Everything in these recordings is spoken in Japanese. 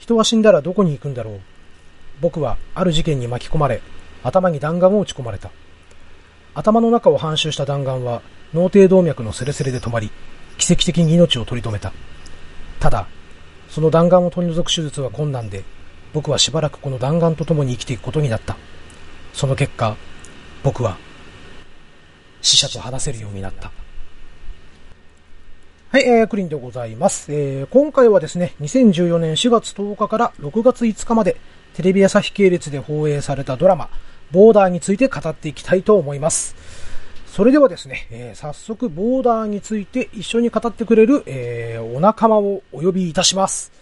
人は死んだらどこに行くんだろう。僕はある事件に巻き込まれ、頭に弾丸を打ち込まれた。頭の中を半周した弾丸は脳底動脈のセレセレで止まり、奇跡的に命を取り留めた。ただ、その弾丸を取り除く手術は困難で、僕はしばらくこの弾丸と共に生きていくことになった。その結果、僕は死者と話せるようになった。はい、えー、クリンでございます。えー、今回はですね、2014年4月10日から6月5日まで、テレビ朝日系列で放映されたドラマ、ボーダーについて語っていきたいと思います。それではですね、えー、早速ボーダーについて一緒に語ってくれる、えー、お仲間をお呼びいたします。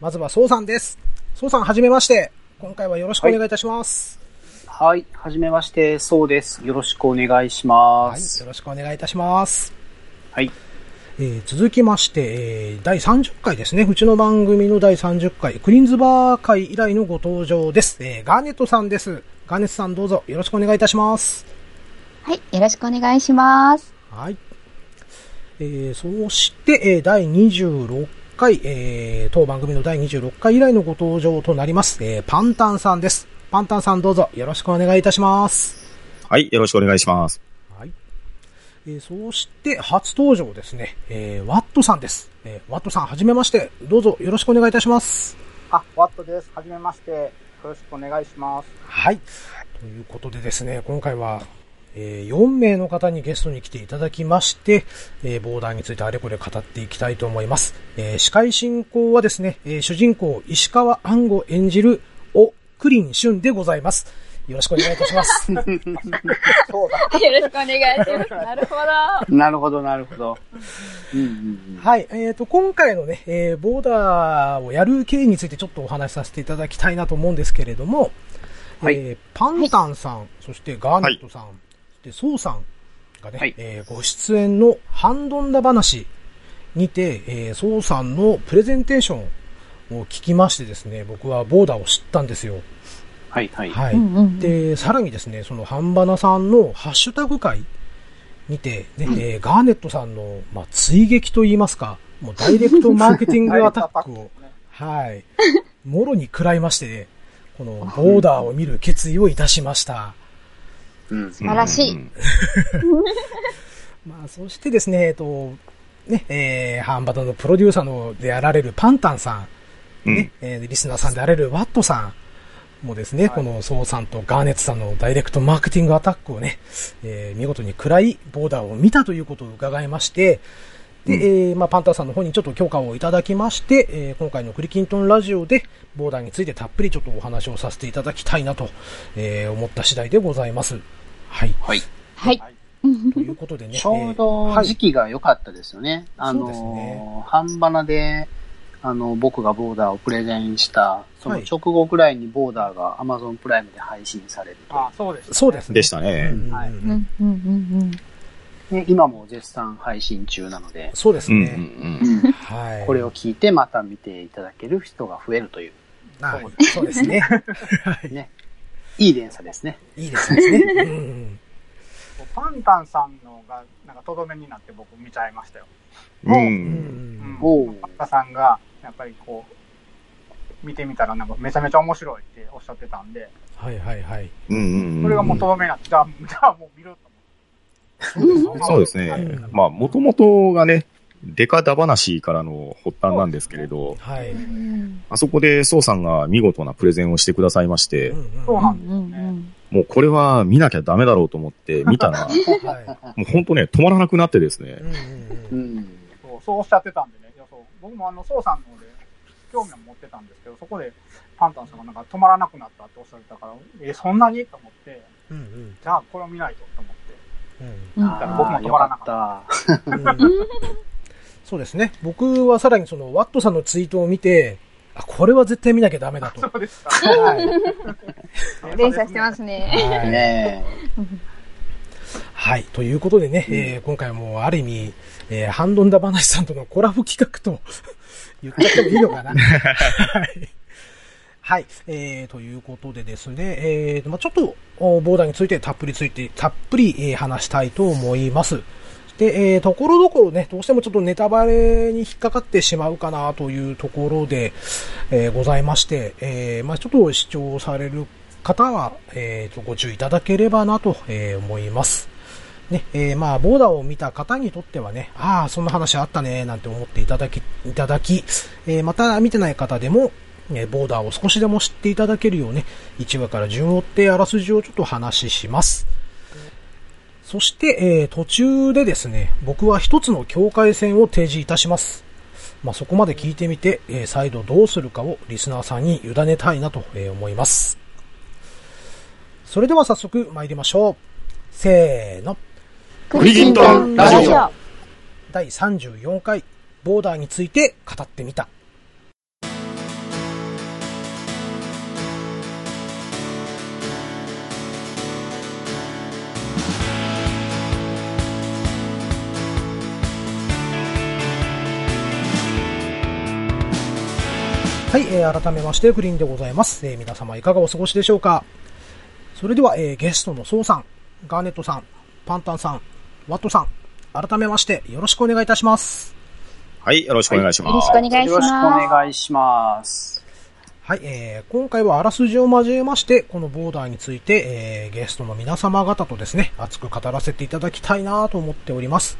まずは、そうさんです。そうさん、はじめまして。今回はよろしくお願いいたします。はい。はじめまして、そうです。よろしくお願いしはい、ます。よろしくお願いいたします。はい。えー続きまして、えー第30回ですね。うちの番組の第30回、クリーンズバー会以来のご登場です。えーガーネットさんです。ガーネットさんどうぞよろしくお願いいたします。はい、よろしくお願いします。はい。えーそして、えー第26回、えー当番組の第26回以来のご登場となります。えーパンタンさんです。パンタンさんどうぞよろしくお願いいたします。はい、よろしくお願いします。はい。えーそして、初登場ですね。えーワットさんです。えーワットさん、はじめまして。どうぞよろしくお願いいたします。あ、ワットです。はじめまして。よろしくお願いします。はい。ということでですね、今回は、えー4名の方にゲストに来ていただきまして、えーボーダーについてあれこれ語っていきたいと思います。えー司会進行はですね、えー主人公石川暗吾演じる、お、クリンシュンでございます。よろしくお願いいたします。そうだ。よろしくお願いします。なるほど。なるほど、なるほど。うんうんうん。はい。えっ、と、今回のね、えーボーダーをやる経緯についてちょっとお話しさせていただきたいなと思うんですけれども、はいえーパンタンさん、そしてガーネットさん、で、ソウさんがね、はいえーご出演のハンドンダ話にて、えー、ソウさんのプレゼンテーションを聞きましてですね、僕はボーダーを知ったんですよ。はい、はい。はい。うんうんうんで、さらにですね、そのハンバナさんのハッシュタグ会にて、ね、えーガーネットさんの、まあ、追撃と言いますか、もうダイレクトマーケティングアタックを、はい、もろに食らいまして、このボーダーを見る決意をいたしました。うん。素晴らしいうんまあ、そしてですね、えっと、ね、えー、ハンバナのプロデューサーのであられるパンタンさん、ね、えーリスナーさんであられるワットさんもですね、このソウさんとガーネットさんのダイレクトマーケティングアタックをね、えー見事に食らい、ボーダーを見たということを伺いまして、で、えーまあ、パンタンさんの方にちょっと許可をいただきまして、えー今回のクリキントンラジオで、ボーダーについてたっぷりちょっとお話をさせていただきたいなと、えー思った次第でございます。はい。はい。はい。ということでね。ちょうえーどはい時期が良かったですよね。あそうですのね、半ばなで、あの、僕がボーダーをプレゼンした、そのはい直後ぐらいにボーダーが Amazon プライムで配信されると。あ、そうです、そうですね。でしたね。はいうんうんうんうん。ね、今も絶賛配信中なので、そうですうんうんね。はい。これを聞いてまた見ていただける人が増えるという、はいそうですね。はい。ね。いい連鎖ですね。いいですね。うんうんパンタンさんのが、なんかとどめになって僕見ちゃいましたよ。うん。う。うんうんん。おうパンタンさんが、やっぱりこう、見てみたらなんかめちゃめちゃ面白いっておっしゃってたんで、はいはいはい。うんうん。それがもうとどめになって、じゃあ、じゃあもう見ると思って。そうですね。まあ、もともとがね、デカダ話からの発端なんですけれど、はい。うんあそこでソウさんが見事なプレゼンをしてくださいまして、そうなんですようんね。もうこれは見なきゃダメだろうと思って見たら、もはう本当ね、止まらなくなってですねい。うん。うんううんん。そうそうおっしゃってたんでね、僕もあの、ソウさんの方で興味を持ってたんですけど、そこでパンタンさんがなんか止まらなくなったっておっしゃってたから、え、そんなに？と思って、うんうんじゃあこれを見ないとと思って。うんうんあー僕も止まらなかったそうですね。僕はさらにその、ワットさんのツイートを見て、あ、これは絶対見なきゃダメだと。そうですか。はい。連鎖してますね。はい。ねはい。ということでね、えー今回はもうある意味、えーハンドンダ話さんとのコラボ企画と 言っちゃってもいいのかな？はい。はい。えー、ということでですね、えー、まあちょっと、おボーダーについてたっぷりついて、たっぷり、えー話したいと思います。で、えー、ところどころね、どうしてもちょっとネタバレに引っかかってしまうかなというところで、えー、ございまして、えー、まあちょっと視聴される方は、えー、とご注意いただければなと、えー、思います。ね、えー、まあ、ボーダーを見た方にとってはね、ああ、そんな話あったね、なんて思っていただき、いただき、えー、また見てない方でも、えボーダーを少しでも知っていただけるようね、1話から順を追ってあらすじをちょっと話します。そして、えー、途中でですね、僕は一つの境界線を提示いたします。まあ、そこまで聞いてみて、えー、再度どうするかをリスナーさんに委ねたいなと、え、思います。それでは早速参りましょう。せーの。クリキントンラジオ第34回、ボーダーについて語ってみた。はい、えー、改めまして、グリーンでございます。えー、皆様いかがお過ごしでしょうかそれでは、えー、ゲストのソウさん、ガーネットさん、パンタンさん、ワットさん、改めましてよろしくお願いいたします。はい、よろしくお願いします。よろしくお願いします。よろしくお願いします。はい、えー、今回はあらすじを交えまして、このボーダーについて、えー、ゲストの皆様方とですね、熱く語らせていただきたいなと思っております。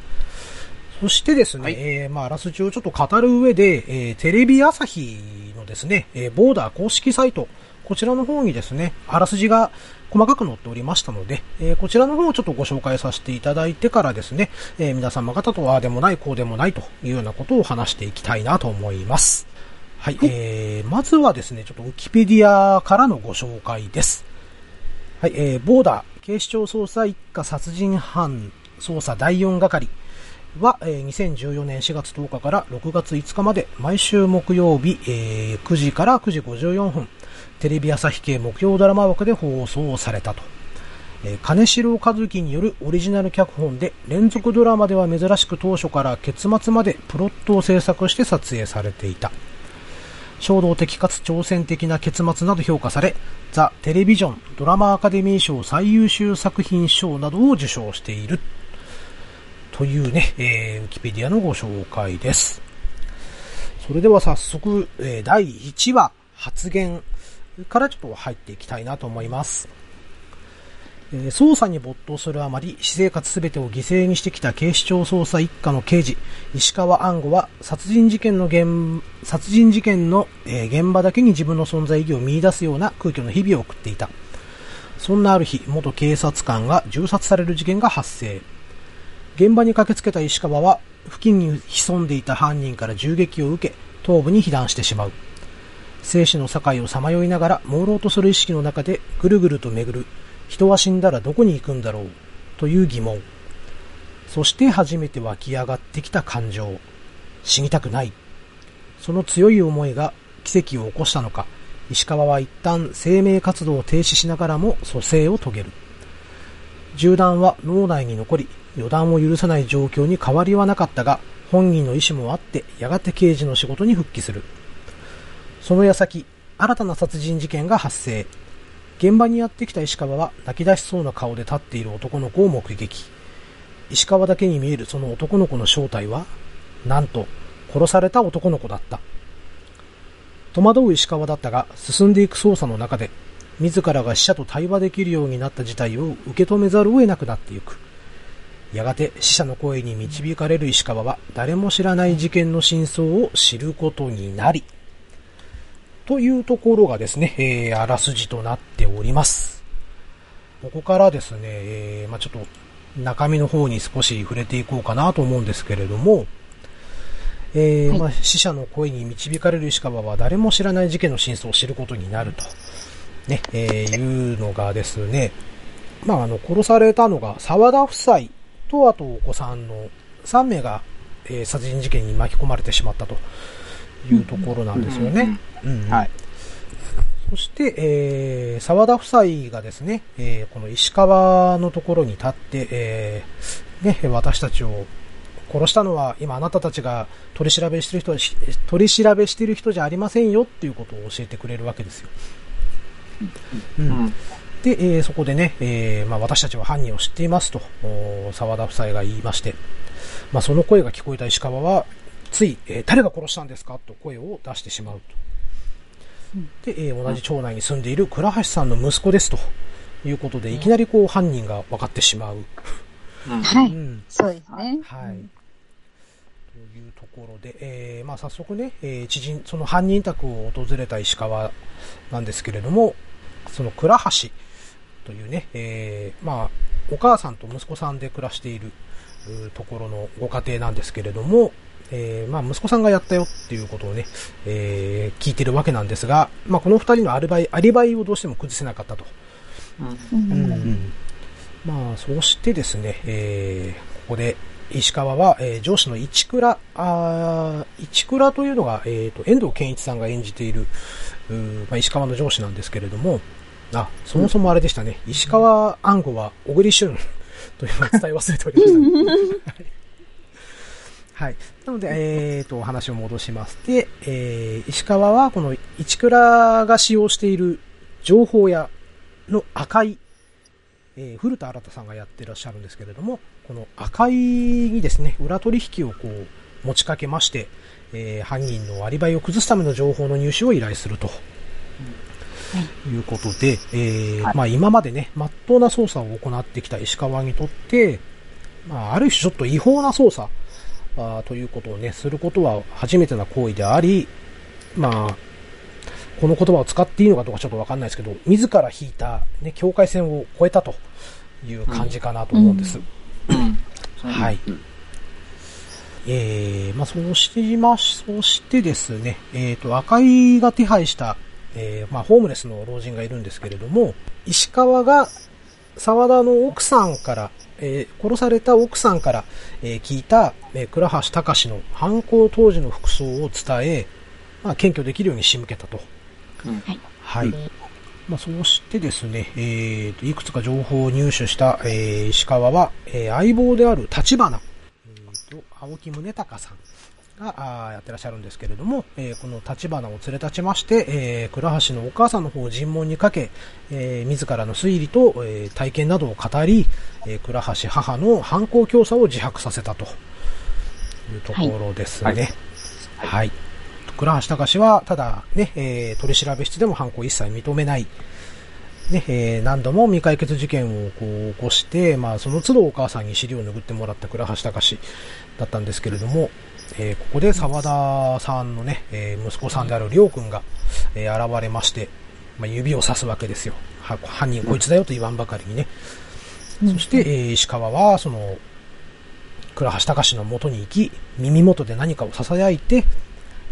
そしてですね、はい、えー、まあ、あらすじをちょっと語る上で、えー、テレビ朝日のですね、えー、ボーダー公式サイト、こちらの方にですね、あらすじが細かく載っておりましたので、えー、こちらの方をちょっとご紹介させていただいてからですね、えー、皆様方とああでもない、こうでもないというようなことを話していきたいなと思います。はい、えー、まずはですね、ちょっとウィキペディアからのご紹介です。はい、えー、ボーダー、警視庁捜査一課殺人犯捜査第4係、は、えー、2014年4月10日から6月5日まで毎週木曜日、えー、9時から9時54分、テレビ朝日系木曜ドラマ枠で放送されたと。えー、金城和樹によるオリジナル脚本で連続ドラマでは珍しく当初から結末までプロットを制作して撮影されていた。衝動的かつ挑戦的な結末など評価され、ザ・テレビジョンドラマアカデミー賞最優秀作品賞などを受賞している。というね、えー、ウィキペディアのご紹介です。それでは早速、えー、第1話、発言からちょっと入っていきたいなと思います。え、捜査に没頭するあまり、私生活すべてを犠牲にしてきた警視庁捜査一課の刑事、石川安吾は、殺人事件の現、殺人事件の、え、現場だけに自分の存在意義を見出すような空虚の日々を送っていた。そんなある日、元警察官が銃殺される事件が発生。現場に駆けつけた石川は、付近に潜んでいた犯人から銃撃を受け、頭部に被弾してしまう。生死の境をさまよいながら、朦朧とする意識の中で、ぐるぐると巡る、人は死んだらどこに行くんだろう、という疑問。そして初めて湧き上がってきた感情。死にたくない。その強い思いが奇跡を起こしたのか、石川は一旦生命活動を停止しながらも蘇生を遂げる。銃弾は脳内に残り、予断を許さない状況に変わりはなかったが、本人の意思もあって、やがて刑事の仕事に復帰する。その矢先、新たな殺人事件が発生。現場にやってきた石川は泣き出しそうな顔で立っている男の子を目撃。石川だけに見えるその男の子の正体は、なんと、殺された男の子だった。戸惑う石川だったが、進んでいく捜査の中で、自らが死者と対話できるようになった事態を受け止めざるを得なくなっていく。やがて死者の声に導かれる石川は誰も知らない事件の真相を知ることになり、というところがですね、えー、あらすじとなっております。ここからですね、えー、まあ、ちょっと中身の方に少し触れていこうかなと思うんですけれども、えー、まあ、死者の声に導かれる石川は誰も知らない事件の真相を知ることになると、ね、えー、いうのがですね、まあ、あの、殺されたのが沢田夫妻と、あとお子さんの3名が、えー、殺人事件に巻き込まれてしまったというところなんですよね。はい。そして、えー、沢田夫妻がですね、えー、この石川のところに立って、えー、ね、私たちを殺したのは今あなたたちが取り調べしてる人は、取り調べしてる人じゃありませんよっていうことを教えてくれるわけですよ。うん。で、えー、そこでね、えー、まあ、私たちは犯人を知っていますと、沢田夫妻が言いまして、まあ、その声が聞こえた石川は、つい、えー誰が殺したんですか？と声を出してしまうと。で、えー同じ町内に住んでいる倉橋さんの息子ですということで、いきなりこう犯人が分かってしまう。はい。うんそうですね。はい。というところで、えーまあ、早速ね、えー知人、その犯人宅を訪れた石川なんですけれども、その倉橋というね、えーまあ、お母さんと息子さんで暮らしているところのご家庭なんですけれども、えーまあ、息子さんがやったよっていうことをね、えー聞いてるわけなんですが、まあ、この二人のアリバイ、アリバイをどうしても崩せなかったと。うんうんうんまあ、そしてですね、えーここで石川は、えー上司の市倉、あー市倉というのが、えーと、遠藤健一さんが演じている、うーまあ、石川の上司なんですけれども、あ、そもそもあれでしたね、石川暗号は小栗旬というのを伝え忘れておりました、ね。はい。なので、えーと、お話を戻します。で、えー石川はこの市倉が使用している情報屋の赤いえー古田新太さんがやってらっしゃるんですけれども、この赤いにですね、裏取引をこう持ちかけまして、えー犯人のアリバイを崩すための情報の入手を依頼すると。いうことで、えーはいまあ今までね、真っ当な捜査を行ってきた石川にとって、まあある種ちょっと違法な捜査あーということをね、することは初めてな行為であり、まあ、この言葉を使っていいのかどうかちょっとわかんないですけど、自ら引いた、ね、境界線を越えたという感じかなと思うんです。はい。うんえー、まあ、そうしてまし、そしてですね、えっ、と、赤井が手配した、えー、まあ、ホームレスの老人がいるんですけれども、石川が沢田の奥さんから、えー殺された奥さんから、えー聞いた、えー倉橋隆の犯行当時の服装を伝え、まあ、検挙できるように仕向けたと。うんはい。まあ、そしてですね、えーと、いくつか情報を入手した、えー石川は、えー相棒である立花、えーと、青木宗隆さんがやってらっしゃるんですけれども、えーこの立花を連れ立ちまして、えー倉橋のお母さんの方を尋問にかけ、えー自らの推理と、えー体験などを語り、えー倉橋母の犯行教唆を自白させたというところですね。はい。倉橋隆は、ただ、ね、えー取り調べ室でも犯行を一切認めない。ね、えー何度も未解決事件をこう起こして、まあ、その都度お母さんに尻を拭ってもらった倉橋隆だったんですけれども、えーここで沢田さんのね、えー息子さんである亮君が、えー現れまして、まあ、指を指すわけですよ。は犯人こいつだよと言わんばかりにね。そして、えー石川は、その、倉橋隆の元に行き、耳元で何かを囁いて、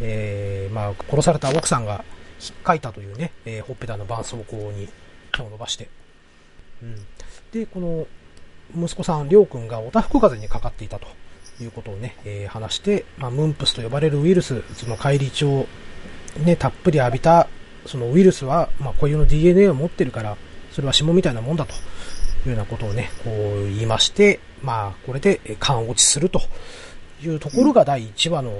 えーまあ、殺された奥さんが引っかいたというね、えーほっぺたの絆創膏に手を伸ばして。うん。で、この、息子さん、りょうくんがおたふく風邪にかかっていたということをね、えー話して、まあ、ムンプスと呼ばれるウイルス、その返り血をね、たっぷり浴びた、そのウイルスは、まあ、固有の DNA を持ってるから、それは霜みたいなもんだというようなことをね、こう言いまして、まあ、これでえー勘落ちするというところが第1話の、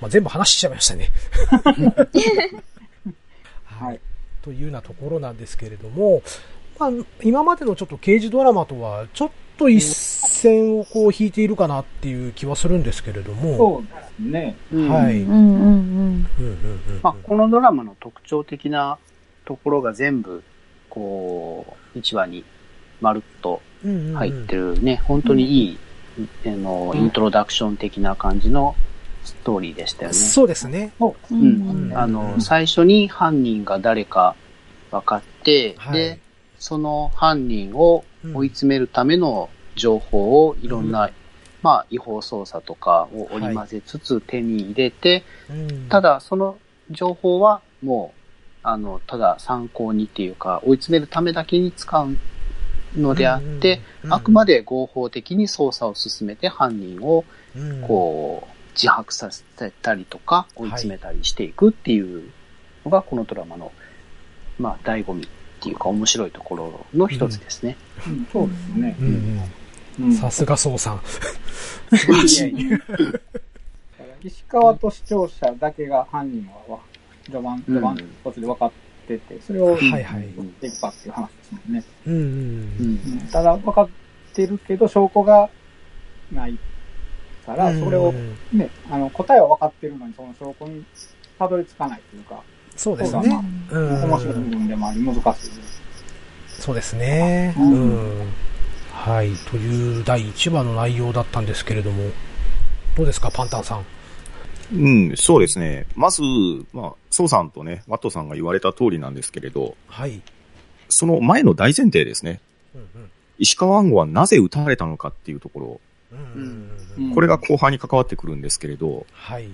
まあ、全部話しちゃいましたね。はい。というようなところなんですけれども、まあ、今までのちょっと刑事ドラマとは、ちょっと一線をこう引いているかなっていう気はするんですけれども、そうですね。うんはい。うんうんうん。うんうんうんまあ、このドラマの特徴的なところが全部、こう、1話にまるっと入ってるね、本当にいい、あの、イントロダクション的な感じのストーリーでしたよね。そうですね。ううんんあの、最初に犯人が誰か分かって、はいで、その犯人を追い詰めるための情報をいろんな、うまあ、違法捜査とかを織り交ぜつつ手に入れて、うん。た、だその情報はもう、あの、ただ参考にっていうか、追い詰めるためだけに使うのであって、あくまで、で合法的に捜査を進めて犯人をうん。こう、自白させたりとか、追い詰めたりしていくっていうのが、このドラマの、まあ、醍醐味っていうか、面白いところの一つですね。うんそうですねう。んさすが宋さん。素晴らしい。石川と視聴者だけが犯人は、序盤、序盤うん途中で分かってて、それを、はいはい追っていくかっていう話ですもんね。うんうんうんうんただ分かってるけど、証拠がないっから、それをね、あの、答えは分かってるのに、その証拠にたどり着かないというか、そうですね。うん。面白い部分でもあり、難しいそうですね。うん。はい。という第1話の内容だったんですけれども、どうですか、パンタンさん？うん、そうですね。まず、まあ、ソウさんとね、ワットさんが言われた通りなんですけれど、はい。その前の大前提ですね。うんうん、石川暗号はなぜ撃たれたのかっていうところ、うん、これが後半に関わってくるんですけれど、はい。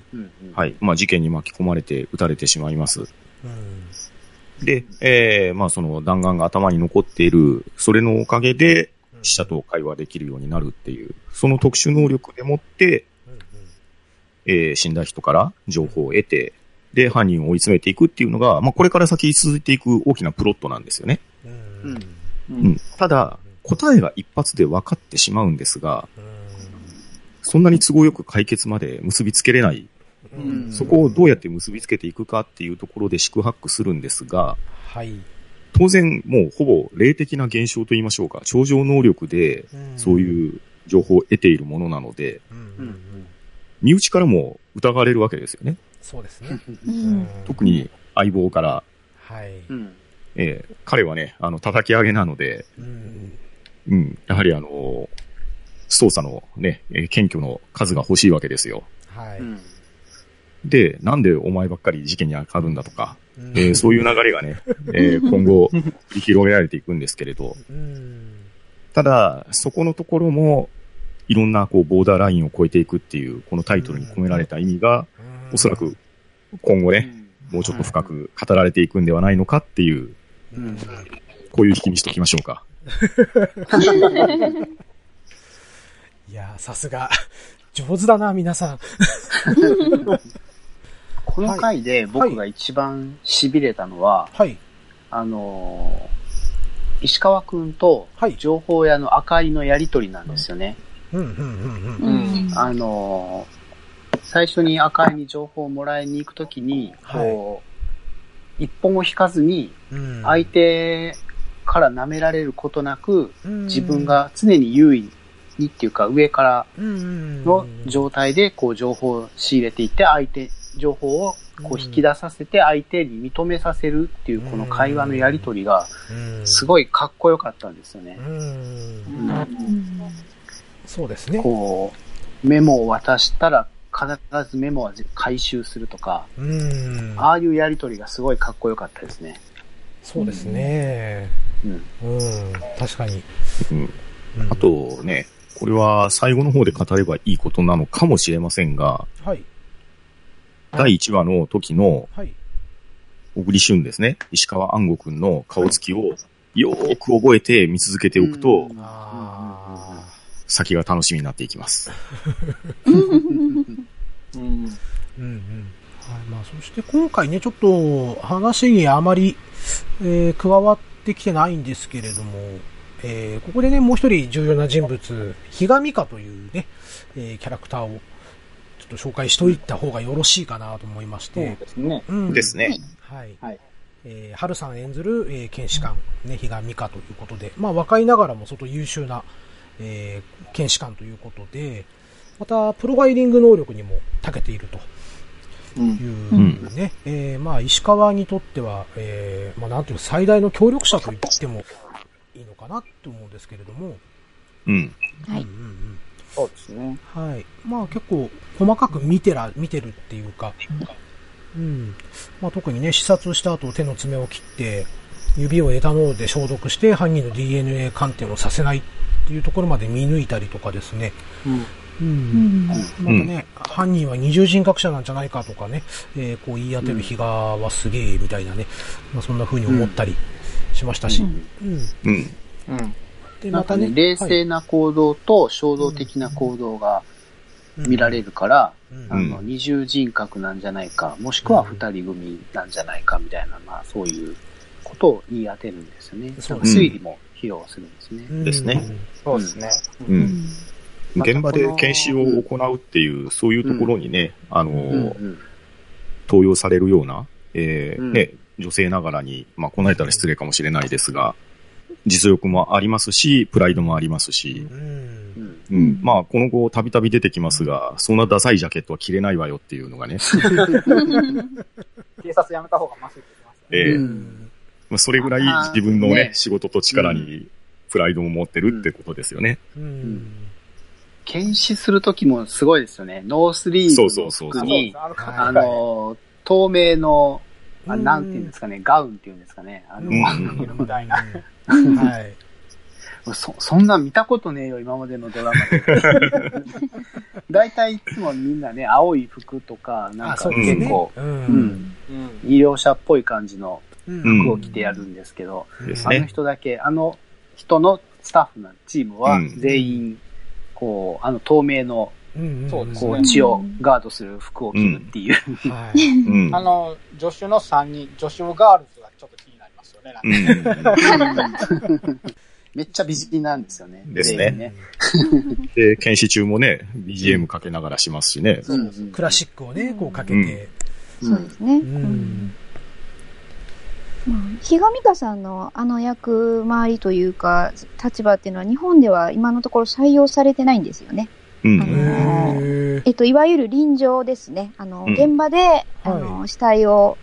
はい。まあ、事件に巻き込まれて撃たれてしまいます。うん、で、えー、まあ、その弾丸が頭に残っている、それのおかげで、死者と会話できるようになるっていう、その特殊能力でもって、えー、死んだ人から情報を得て、で、犯人を追い詰めていくっていうのが、まあ、これから先続いていく大きなプロットなんですよね。うん。うん。ただ、答えが一発で分かってしまうんですが、そんなに都合よく解決まで結びつけれない。うん、そこをどうやって結びつけていくかっていうところで宿泊するんですが、はい。当然、もうほぼ霊的な現象と言いましょうか、超常能力でそういう情報を得ているものなので、身内からも疑われるわけですよね。そうですね。特に相棒から、はい。えー、彼はね、あの、叩き上げなので、うん、うん、やはりあの、捜査のね、検挙の数が欲しいわけですよ。はい。で、なんでお前ばっかり事件に当たるんだとか、うん、えー、そういう流れがね、えー、今後広げられていくんですけれど、うん、ただ、そこのところも、いろんなこうボーダーラインを超えていくっていう、このタイトルに込められた意味が、おそらく今後ね、もうちょっと深く語られていくんではないのかっていう、こういう引きにしときましょうか。いやさすが、上手だな、皆さん。この回で僕が一番痺れたのは、はい。あのー、石川くんと情報屋の赤井のやりとりなんですよね。うん、うん、うん、うん。あのー、最初に赤井に情報をもらいに行くときに、こう、一本を引かずに、相手から舐められることなく、自分が常に優位にっていうか上からの状態でこう情報を仕入れていって相手、情報をこう引き出させて相手に認めさせるっていうこの会話のやりとりがすごいかっこよかったんですよね。そうですね。こう、メモを渡したら必ずメモは回収するとか、ああいうやりとりがすごいかっこよかったですね。そうですね。うん。うん、確かに。うん。あとね、これは最後の方で語ればいいことなのかもしれませんが、はい。第1話の時の、はい。小栗旬ですね。石川安吾くんの顔つきをよーく覚えて見続けておくと、先が楽しみになっていきます。うん。うんうん。はい。まあ、そして今回ね、ちょっと話にあまり、えー、加わってきてないんですけれども、えー、ここでね、もう一人重要な人物、比嘉美香というね、えー、キャラクターをちょっと紹介しといた方がよろしいかなと思いまして。そうですね。うん、ですね。はい。はい。えー、春さん演ずる、えー、検視官、ね、比嘉美香ということで、まあ若いながらも相当優秀な、えー、検視官ということで、また、プロファイリング能力にも長けていると。いうね、うん、えー、まあ、石川にとっては、えー、まあ、なんていう最大の協力者と言ってもいいのかなって思うんですけれども。うん。はい。うんうんうんそうですね。はい。まあ結構細かく見てら、見てるっていうか、うん。まあ特にね、視察した後手の爪を切って、指をエタノールで消毒して犯人の DNA 鑑定をさせないっていうところまで見抜いたりとかですね。うん。うん。またね、うん、犯人は二重人格者なんじゃないかとかね、えー、こう言い当てる比嘉はすげえみたいなね、まあそんな風に思ったりしましたし。うん。うん。うん。で、またね、冷静な行動と衝動的な行動が見られるから、あの、二重人格なんじゃないか、もしくは二人組なんじゃないかみたいな、まあそういうことを言い当てるんですよね。その推理も披露するんですね。ですね。そうですね。うん。現場で検視を行うっていう、そういうところにね、あの、登用されるような、えー、ね、女性ながらに、まあ、こなれたら失礼かもしれないですが、実力もありますし、プライドもありますし、うん。まあ、この後、たびたび出てきますが、そんなダサいジャケットは着れないわよっていうのがね。警察辞めた方がマシって言ってます、ね。ええー、まあ、それぐらい自分のね、ね仕事と力にプライドを持ってるってことですよね。うん。うん検視するときもすごいですよね。ノースリーブの服に、あの、透明の、あなんていうんですかね、ガウンっていうんですかね。あの、みたいな。はい。そ、そんな見たことねえよ、今までのドラマで。大体いつもみんなね、青い服とか、なんか結構、うね、うん、医療者っぽい感じの服を着てやるんですけど、うん、あの人だけ、あの人のスタッフのチームは全員、こう、あの透明の、こう血をガードする服を着るっていう。あの、助手の3人、助手ガールズがちょっと気になりますよね、めっちゃ美人なん。ですよね。ですね。ねで、検視中もね、BGM かけながらしますしね。そうクラシックをね、こうかけて。そうですね。比嘉美香さん。のあの役回りというか、立場っていうのは日本では今のところ採用されてないん。ですよね。うん、あのえっと、いわゆる臨場ですね。あの、うん、現場で、あの、はい、死体を、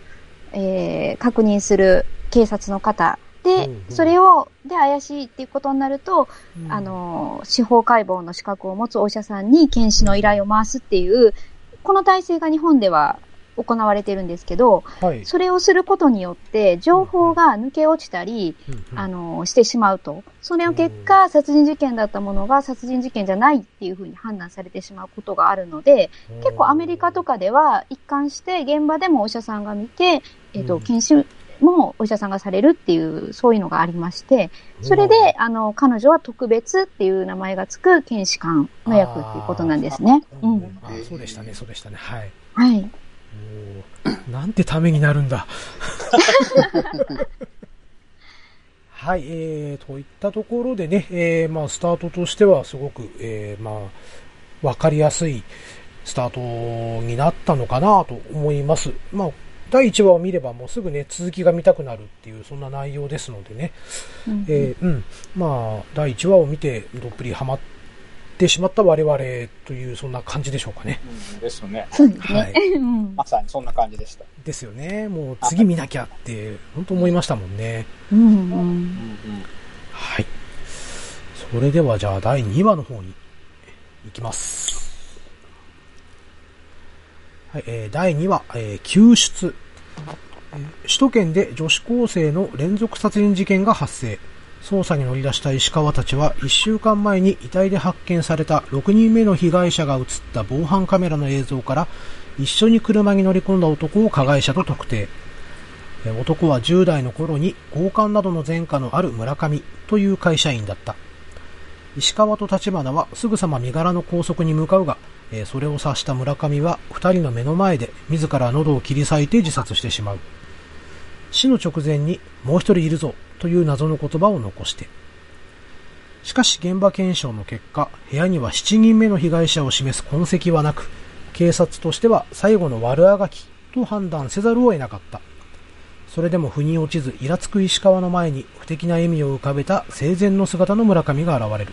えー、確認する警察の方で、それを、で、怪しいっていうことになると、うん、あの、司法解剖の資格を持つお医者さんに検視の依頼を回すっていう、この体制が日本では行われてるんですけど、はい、それをすることによって、情報が抜け落ちたり、うん、あの、してしまうと。それの結果、殺人事件だったものが殺人事件じゃないっていうふうに判断されてしまうことがあるので、結構アメリカとかでは一貫して現場でもお医者さんが見て、えっ、と、検視もお医者さんがされるっていう、そういうのがありまして、それで、あの、彼女は特別っていう名前がつく検視官の役っていうことなんですね。うん。そうでしたね、そうでしたね。はい。はい。なんてためになるんだ。はい、えー、といったところでね、えー、まあ、スタートとしてはすごく、えー、まあ、わかりやすいスタートになったのかなと思います。まあ、第1話を見ればもうすぐね、続きが見たくなるっていう、そんな内容ですのでね。うん、えー、うん。まあ、第1話を見て、どっぷりハマってしまった我々という、そんな感じでしょうかね。うん、ですよね。そうですね。はい、まさにそんな感じでした。ですよね。もう次見なきゃって、本当思いましたもんね。うん、うん。はい。それではじゃあ第2話の方に行きます。はい、えー、第2話、えー、救出。首都圏で女子高生の連続殺人事件が発生。捜査に乗り出した石川たちは1週間前に遺体で発見された6人目の被害者が映った防犯カメラの映像から一緒に車に乗り込んだ男を加害者と特定。男は10代の頃に強姦などの前科のある村上という会社員だった。石川と立花はすぐさま身柄の拘束に向かうが、それを察した村上は二人の目の前で自ら喉を切り裂いて自殺してしまう。死の直前にもう一人いるぞという謎の言葉を残して。しかし現場検証の結果、部屋には7人目の被害者を示す痕跡はなく、警察としては最後の悪あがきと判断せざるを得なかった。それでも腑に落ちず、イラつく石川の前に不敵な笑みを浮かべた生前の姿の村上が現れる。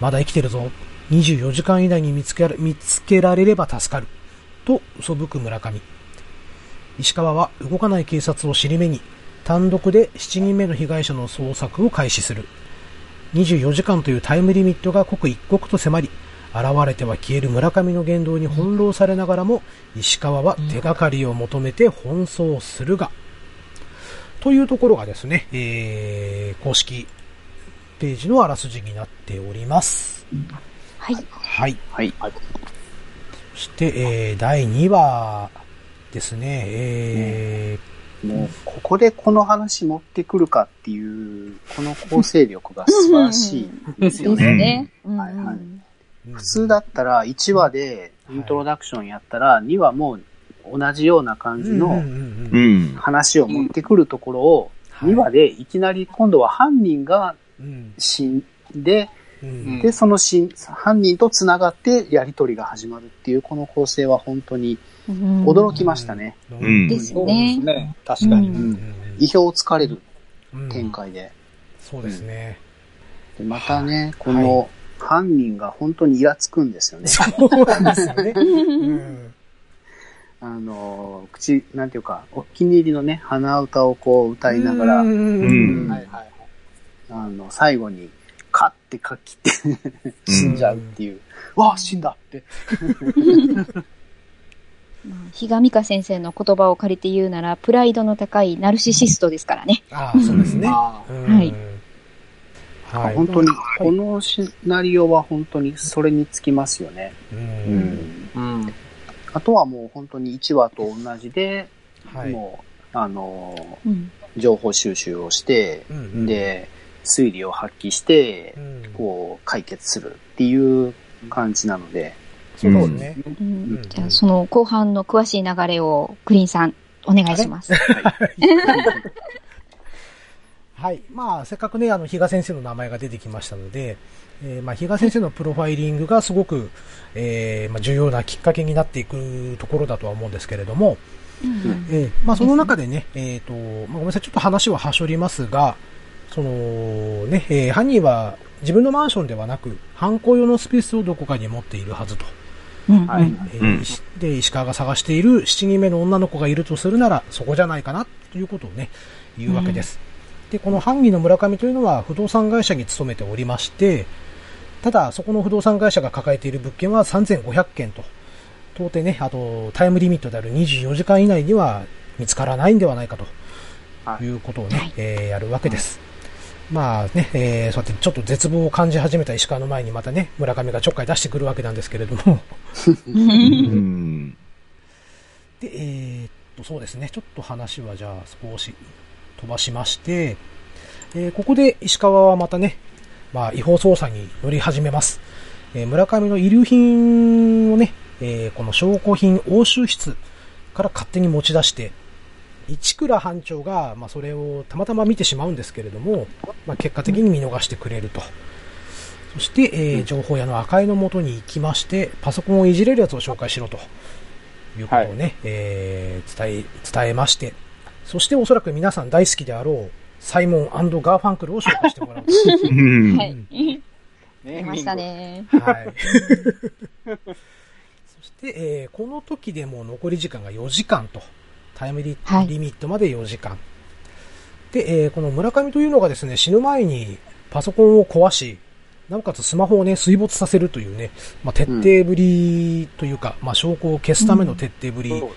まだ生きてるぞ。24時間以内に見つけ見つけられれば助かる。と、嘘吹く村上。石川は動かない警察を尻目に、単独で7人目の被害者の捜索を開始する。24時間というタイムリミットが刻一刻と迫り、現れては消える村上の言動に翻弄されながらも、石川は手がかりを求めて奔走するが、というところがですね、えー、公式ページのあらすじになっております。はい。はい。はい。そして、えー、第2話ですね。えー、もう、ここでこの話持ってくるかっていう、この構成力が素晴らしいですよね。はいはい。普通だったら1話でイントロダクションやったら2話も同じような感じの話を持ってくるところを2話でいきなり今度は犯人が死んで、で、そのし犯人と繋がってやりとりが始まるっていうこの構成は本当に驚きましたね。うん、ですね。ね。確かに。意表をつかれる展開で。そうですね。でまたね、この犯人が本当にイラつくんですよね。そうなんですよね。うんあの、口、なんていうか、お気に入りのね、鼻歌をこう歌いながら、うんはいはいはい。あの、最後に、カッてかきって 死んじゃうっていう。わあ、死んだって。まあ比嘉美香先生の言葉を借りて言うなら、プライドの高いナルシシストですからね。ああ、そうですね。はいはい。本当に、はいこのシナリオは本当にそれにつきますよね。う。うん。うん。あとはもう本当に1話と同じで、はい。もう、あのうん。ー、情報収集をして、うんうん、で、推理を発揮してう、ん、こう、解決するっていう感じなので、そうですね。じゃあ、その後半の詳しい流れを、グリーンさん、お願いします。はい。まあ、せっかくね、あの、比嘉先生の名前が出てきましたので、えーまあ、比嘉先生のプロファイリングがすごく、えーまあ、重要なきっかけになっていくところだとは思うんですけれども、うんえーまあ、その中でね、えっ、と、まあ、ごめんなさい、ちょっと話ははしょりますが、その、ね、えー犯人は自分のマンションではなく、犯行用のスペースをどこかに持っているはずと。うん。はい。石で、石川が探している7人目の女の子がいるとするなら、そこじゃないかな、ということをね、言うわけです。で、この犯人の村上というのは不動産会社に勤めておりまして、ただ、そこの不動産会社が抱えている物件は3500件と、到底ね、あと、タイムリミットである24時間以内には見つからないんではないかとはい。いうことをね、はい。えーやるわけです。まあね、えーそうやってちょっと絶望を感じ始めた石川の前にまたね、村上がちょっかい出してくるわけなんですけれども、うん。で、えーっと、そうですね。ちょっと話はじゃあ少し飛ばしまして、えーここで石川はまたね、まあ、違法捜査に乗り始めます。えー村上の遺留品をね、えーこの証拠品押収室から勝手に持ち出して、一倉班長が、まあ、それをたまたま見てしまうんですけれども、まあ、結果的に見逃してくれると。そして、えー情報屋の赤井の元に行きまして、パソコンをいじれるやつを紹介しろと。いうことをね、えー伝え、伝えまして、そしておそらく皆さん大好きであろう、サイモンガーファンクルを紹介してもらうと。うんはい。ネ 出ました。ね。はい。そして、えーこの時でもう残り時間が4時間と、タイムリ,、はいリミットまで4時間。で、えーこの村上というのがですね、死ぬ前にパソコンを壊し、なおかつスマホをね、水没させるというね、まあ、徹底ぶりというか、まあ、証拠を消すための徹底ぶり、そ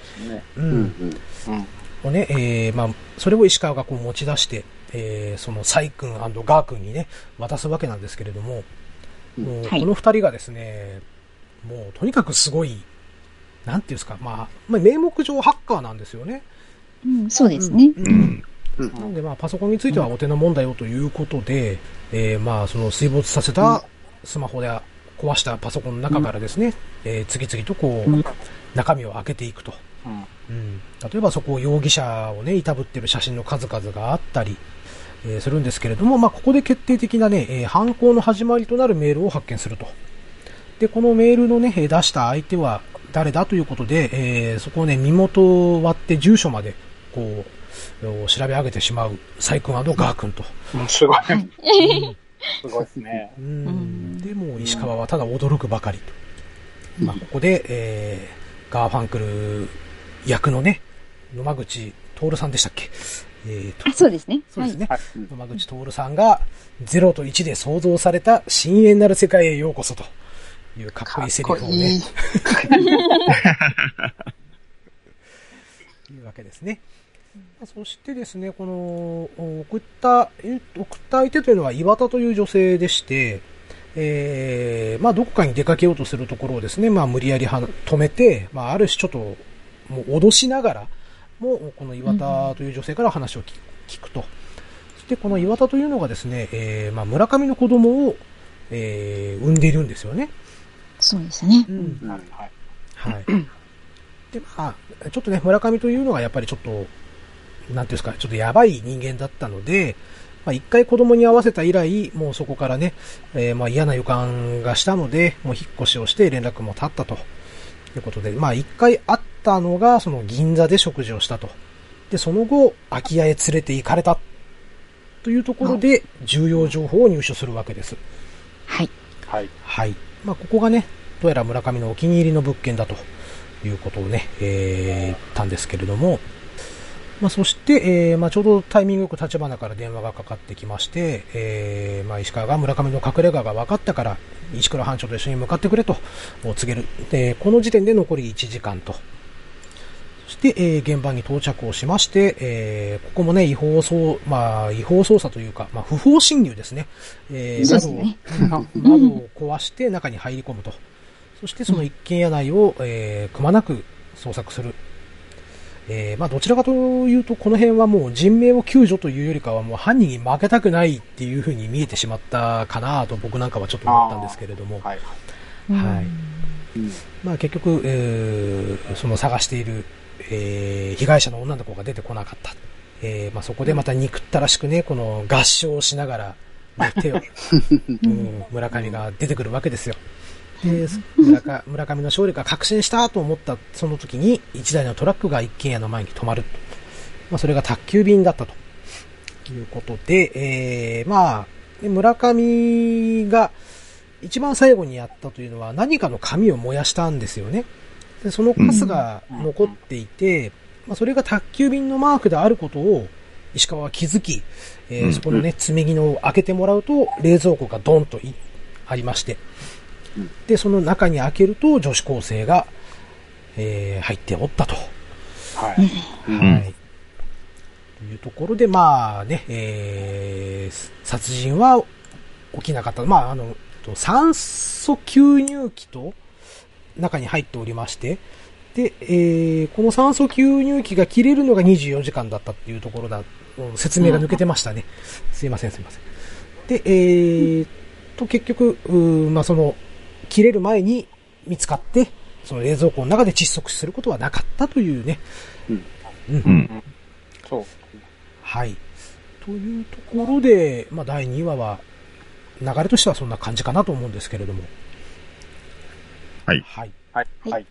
うん。うん。うん。をね、えーまあ、それを石川がこう持ち出して、えーそのサイ君ガー君にね、渡すわけなんですけれども、うん。もうはい。この二人がですね、もうとにかくすごい、なんていうんですか、まあ、まあ、名目上ハッカーなんですよね。うん、そうですね。うんうん。うんなので、まあ、パソコンについてはお手の問題をということで、えーまあ、その水没させたスマホで壊したパソコンの中からですね、えー次々とこう、中身を開けていくと。うん。うん、例えばそこを容疑者をね、いたぶってる写真の数々があったり、えーするんですけれども、まあ、ここで決定的なね、えー犯行の始まりとなるメールを発見すると。で、このメールのね、えー出した相手は誰だということで、えーそこをね、身元を割って住所まで、こう、を調べ上げてしまう、サイ君ガー君と。すごい。はい。すごいですね。うんんで、もう石川はただ驚くばかりと。まあ、ここで、えー、ガーファンクル役のね、野間口徹さんでしたっけ？えーとあ、そうですね。そうですね。はい。野間口徹さんが、0と1で創造された深淵なる世界へようこそというかっこいいセリフをねい、いうわけですね。そしてですね、この、送った、え送った相手というのは岩田という女性でして、えー、まあどこかに出かけようとするところをですね、まあ無理やりは止めて、まあある種ちょっと、もう脅しながら、もうこの岩田という女性から話を聞聞くと。そしてこの岩田というのがですね、えー、まあ村上の子供を、えー、産んでいるんですよね。そうですね。うんはい。はい。はい。で、まあ、ちょっとね、村上というのがやっぱりちょっと、なんていうんですか、ちょっとやばい人間だったので、まあ一回子供に会わせた以来、もうそこからね、えーまあ嫌な予感がしたので、もう引っ越しをして連絡も立ったと。いうことで、まあ一回会ったのが、その銀座で食事をしたと。で、その後、空き家へ連れて行かれた。というところで、重要情報を入手するわけです。はい。はい。はい。まあ、ここがね、どうやら村上のお気に入りの物件だということをね、えー、言ったんですけれども、まあ、そして、えー、まあ、ちょうどタイミングよく立花から電話がかかってきまして、えー、まあ、石川が村上の隠れ家が分かったから、石倉班長と一緒に向かってくれと告げる。で、この時点で残り1時間と。そして、えー、現場に到着をしまして、えー、ここもね、違法操、まあ、違法操作というか、まあ、不法侵入ですね。えー、窓を、ね、窓を壊して中に入り込むと。そしてその一軒家内を、えー、くまなく捜索する。えー、まあどちらかというとこの辺はもう人命を救助というよりかはもう犯人に負けたくないっていう風に見えてしまったかなと僕なんかはちょっと思ったんですけれども。はい。はい。まあ結局、えー、その探している、えー、被害者の女の子が出てこなかった。えー、まあそこでまた憎ったらしくね、この合唱しながら、手を、うん、村上が出てくるわけですよ。で村村上の勝利が確信したと思ったその時に1台のトラックが一軒家の前に止まる。まあ、それが宅急便だったということで、えー、まあ、村上が一番最後にやったというのは何かの紙を燃やしたんですよね。でそのカスが残っていて、まあ、それが宅急便のマークであることを石川は気づき、えー、そこのね、積み木のを開けてもらうと冷蔵庫がドンとありまして、で、その中に開けると女子高生が、えー、入っておったと。はい。はい。というところで、まあね、えー、殺人は起きなかった。まあ、あの、酸素吸入器と中に入っておりまして、で、えー、この酸素吸入器が切れるのが24時間だったっていうところだ、説明が抜けてましたね。すいません、すいません。で、えー、と、結局、まあ、その、切れる前に見つかって、その冷蔵庫の中で窒息することはなかったというね。うん。うん。うん、そう。はい。というところで、まあ、第2話は、流れとしてはそんな感じかなと思うんですけれども。はい。はい。はい。はい。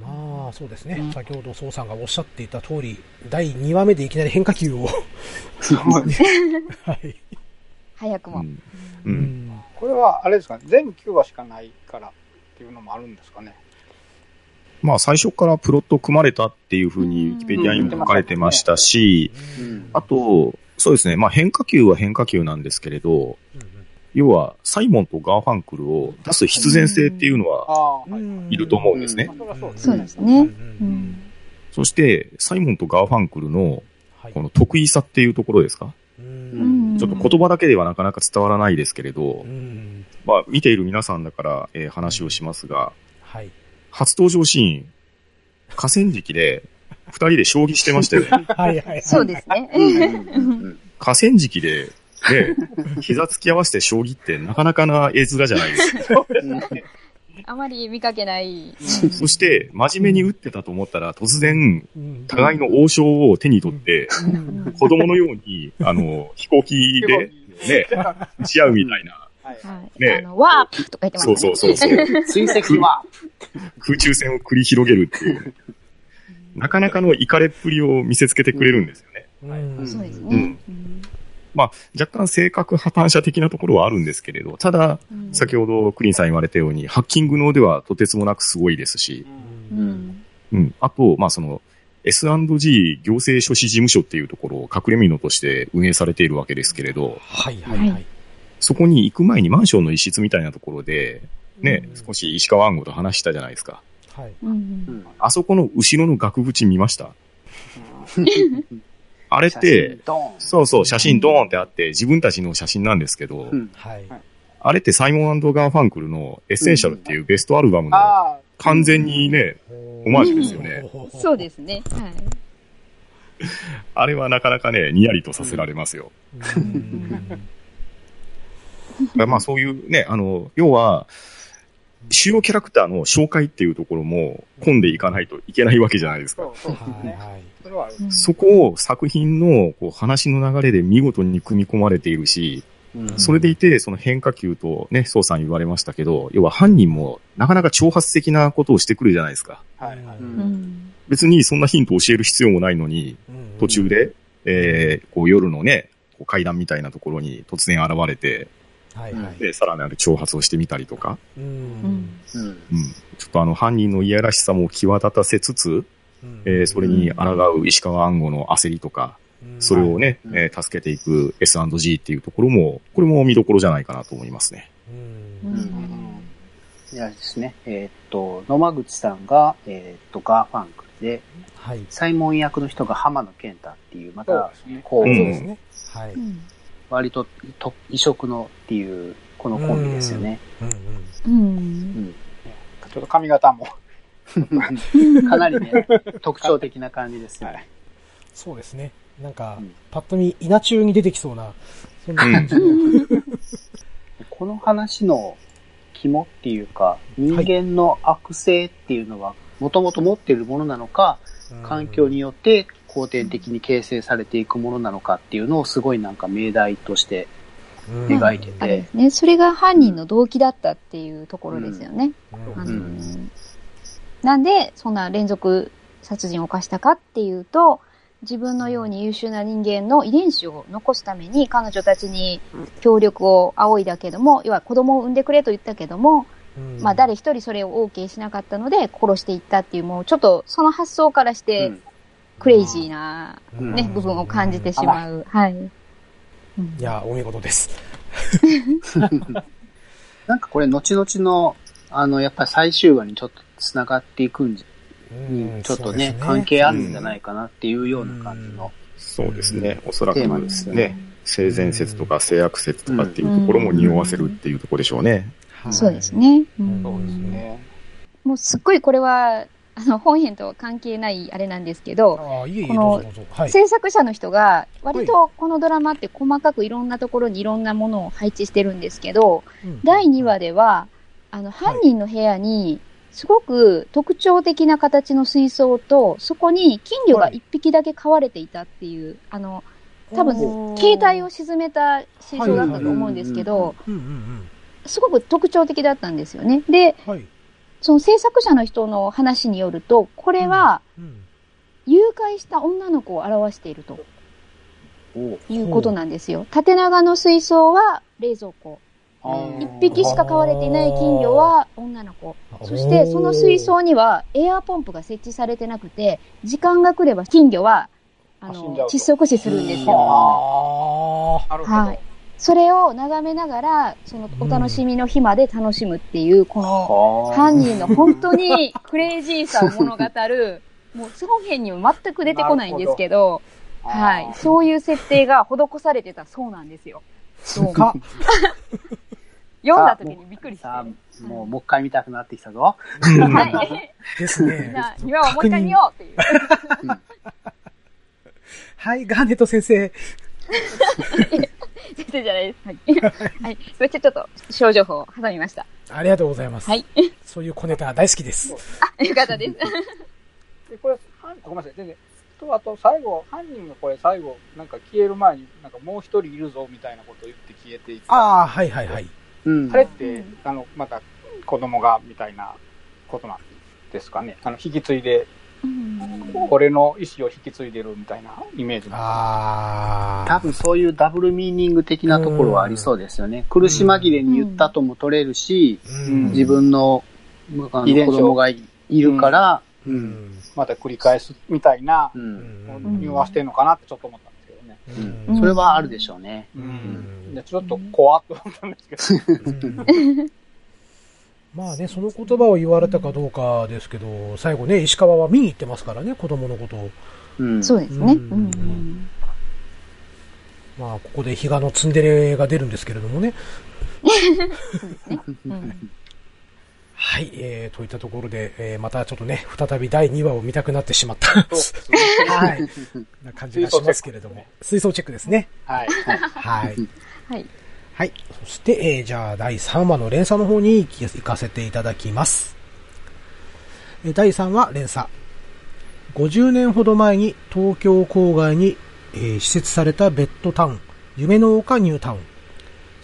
まあ、そうですね。先ほど、宋さんがおっしゃっていた通り、第2話目でいきなり変化球を はい。早くも。うん。うん、これは、あれですかね、全部9話しかないからっていうのもあるんですかね。まあ最初からプロット組まれたっていうふうに、ウィキペディアにも書かれてましたし、あと、そうですね、まあ変化球は変化球なんですけれど、要は、サイモンとガーファンクルを出す必然性っていうのは、い。ると思うんですね。そうですね。そして、サイモンとガーファンクルの、この特異さっていうところですか？ちょっと言葉だけではなかなか伝わらないですけれど、まあ、見ている皆さんだから、えー、話をしますが、はい、初登場シーン、河川敷で、二人で将棋してましたよね。はいはい、そうですね。河川敷で、ね、膝つき合わせて将棋ってなかなかな絵面じゃないですか。あまり見かけない。そして、真面目に打ってたと思ったら、突然、互いの王将を手に取って、子供のように、あの、飛行機で、ね、打ち合うみたいな。ね。あの、ワープとか言ってますね。そうそうそうそう。追跡ワープ。空中戦を繰り広げるっていう。なかなかのイカれっぷりを見せつけてくれるんですよね。そうですね。まあ、若干性格破綻者的なところはあるんですけれど、ただ、うん、先ほどクリンさん言われたように、ハッキングの腕はとてつもなくすごいですし、うん。うん。あと、まあその、S&G 行政書士事務所っていうところを隠れ蓑として運営されているわけですけれど、はいはいはい。そこに行く前にマンションの一室みたいなところで、ね、うん、少し石川安吾と話したじゃないですか。はい。あそこの後ろの額縁見ました？あれって、そうそう、写真ドーンってあって、自分たちの写真なんですけど、はい。あれってサイモンガーファンクルのエッセンシャルっていうベストアルバムの完全にね、オマージュですよね。そうですね。はい。あれはなかなかね、にやりとさせられますよ。まあそういうね、あの、要は、主要キャラクターの紹介っていうところも混んでいかないといけないわけじゃないですか。そこを作品のこう話の流れで見事に組み込まれているし、それでいて、その変化球とね、宋さん言われましたけど、要は犯人もなかなか挑発的なことをしてくるじゃないですか。別にそんなヒントを教える必要もないのに、途中で、えー、こう夜のね、こう階段みたいなところに突然現れて、はいはい、で、さらなる挑発をしてみたりとか。うん。うん。ちょっとあの、犯人のいやらしさも際立たせつつ、うん、えー、それに抗う石川安吾の焦りとか、うん、それをね、うん、えー、助けていく S&G っていうところも、これも見どころじゃないかなと思いますね。うん。うん。いやですね、えー、っと、野間口さんが、えー、っと、ガーファンクで、はい、サイモン役の人が浜野健太っていう、また、こう、そうですね。はい。割とと異色のっていう、このコンビですよね。うん。うん。うん。ちょっと髪型もかなりね、特徴的な感じですよね。はい、そうですね。なんか、うん、パッと見、稲中に出てきそうな、そんな感じの。この話の肝っていうか、人間の悪性っていうのは、もともと持っているものなのか、環境によって後天的に形成されていくものなのかっていうのをすごいなんか命題として描いてて。ね、それが犯人の動機だったっていうところですよね。なんで、そんな連続殺人を犯したかっていうと、自分のように優秀な人間の遺伝子を残すために彼女たちに協力を仰いだけども、要は子供を産んでくれと言ったけども、まあ誰一人それを OK しなかったので殺していったっていう、もうちょっとその発想からして、クレイジーなね、部分を感じてしまう。はい。いや、お見事です。なんかこれ、後々の、あの、やっぱり最終話にちょっと繋がっていくんじに、ちょっとね、ね関係あるんじゃないかなっていうような感じの。そうですね。おそらくですね。性善説とか性悪説とかっていうところも匂わせるっていうところでしょうね。そうですね。そうですね。もうすっごいこれは、あの、本編とは関係ないあれなんですけど、この制作者の人が、割とこのドラマって細かくいろんなところにいろんなものを配置してるんですけど、第2話では、あの、犯人の部屋に、すごく特徴的な形の水槽と、そこに金魚が1匹だけ飼われていたっていう、あの、多分、携帯を沈めた水槽だったと思うんですけど、すごく特徴的だったんですよね。で、その制作者の人の話によると、これは、誘拐した女の子を表していると。いうことなんですよ。縦長の水槽は冷蔵庫。一匹しか飼われていない金魚は女の子。そしてその水槽にはエアポンプが設置されてなくて、時間が来れば金魚は、あの、窒息死するんですよ。はい。それを眺めながら、そのお楽しみの日まで楽しむっていう、この犯人の本当に クレイジーさを物語る、もう本編にも全く出てこないんですけど、はい。そういう設定が施されてたそうなんですよ。そう。読んだ時にびっくりした。もう、もう一回見たくなってきたぞ。はい。ですね。じゃあ、今はもう一回見ようっていう。はい、ガーネット先生。先生じゃないです。はい。はい。それちょっと、小情報を挟みました。ありがとうございます。はい。そういう小ネタ大好きです。あ、よかったです。で、これ、ごめんなさい。全然。と、あと、最後、犯人がこれ最後、なんか消える前に、なんかもう一人いるぞ、みたいなことを言って消えていった。ああ、はいはいはい。うん。あれって、あの、また、子供が、みたいなことなんですかね。あの、引き継いで俺の意思を引き継いでるみたいなイメージなんです多分そういうダブルミーニング的なところはありそうですよね。苦し紛れに言ったとも取れるし、自分の子供がいるから、また繰り返すみたいな、うん、匂わしてんのかなってちょっと思ったんですけどね。それはあるでしょうね。でちょっと怖っと思ったんですけど。まあね、その言葉を言われたかどうかですけど、最後ね、石川は見に行ってますからね、子供のことを。うん、そうですね。うん、まあ、ここで比嘉のツンデレが出るんですけれどもね。はい、えー、といったところで、えー、またちょっとね、再び第2話を見たくなってしまった。はい。な感じがしますけれども。水槽チェックですね。はい。はい。はい。はい。そして、えー、じゃあ、第3話の連鎖の方に行かせていただきます。え第3話、連鎖。50年ほど前に東京郊外に、えー、施設されたベッドタウン、夢の丘ニュータウン。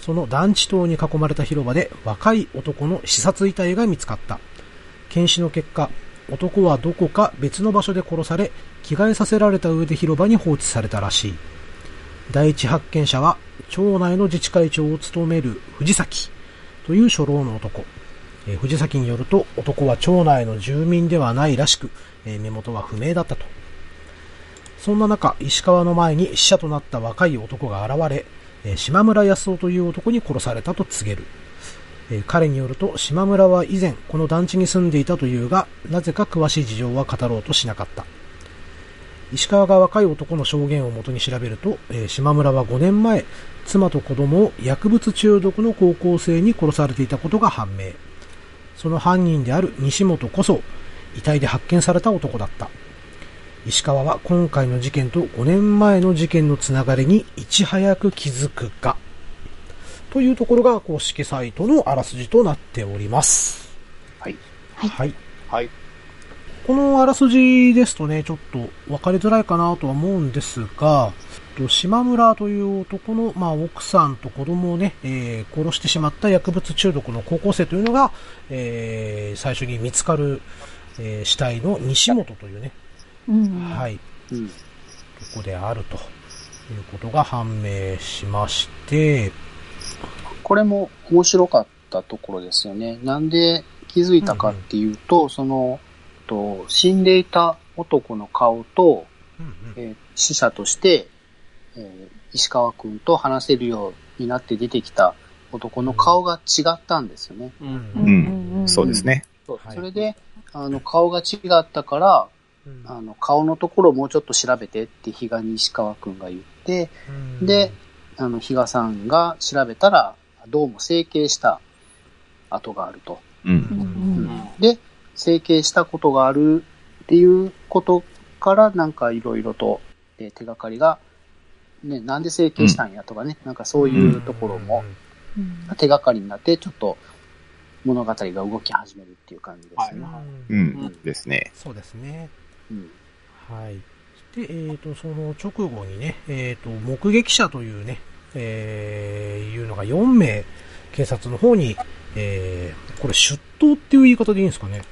その団地島に囲まれた広場で若い男の刺殺遺体が見つかった。検視の結果、男はどこか別の場所で殺され、着替えさせられた上で広場に放置されたらしい。第一発見者は町内の自治会長を務める藤崎という初老の男。えー、藤崎によると男は町内の住民ではないらしく、えー、身元は不明だったと。そんな中、石川の前に死者となった若い男が現れ、えー、島村康夫という男に殺されたと告げる。え彼によると、島村は以前この団地に住んでいたというが、なぜか詳しい事情は語ろうとしなかった。石川が若い男の証言をもとに調べると、え島村は5年前、妻と子供を薬物中毒の高校生に殺されていたことが判明。その犯人である西本こそ、遺体で発見された男だった。石川は今回の事件と5年前の事件のつながりにいち早く気づくが、というところが公式サイトのあらすじとなっております。はい。はい。はい。このあらすじですとね、ちょっと分かりづらいかなとは思うんですが、島村という男の、まあ、奥さんと子供をね、えー、殺してしまった薬物中毒の高校生というのが、えー、最初に見つかる、えー、死体の西本というね、うん、はい、うん、とこであるということが判明しまして、これも面白かったところですよね。なんで気づいたかっていうと、うんうん、その、と死んでいた男の顔と、うんうん、えー、死者として、えー、石川くんと話せるようになって出てきた男の顔が違ったんですよね。うん。うん、そうですね。そそれで、あの、顔が違ったから、あの、顔のところをもうちょっと調べてって比嘉に石川くんが言って、で、あの、比嘉さんが調べたら、どうも整形した跡があると。うん、で、整形したことがあるっていうことからなんかいろいろと、え手がかりが、ね、なんで整形したんやとかね、うん、なんかそういうところも手がかりになって、ちょっと物語が動き始めるっていう感じですね。はい、うん、ですね。そうですね。うん、はい。で、えっ、ー、と、その直後にね、えっ、ー、と、目撃者というね、えー、いうのが4名、警察の方に、えー、これ出頭っていう言い方でいいんですかね？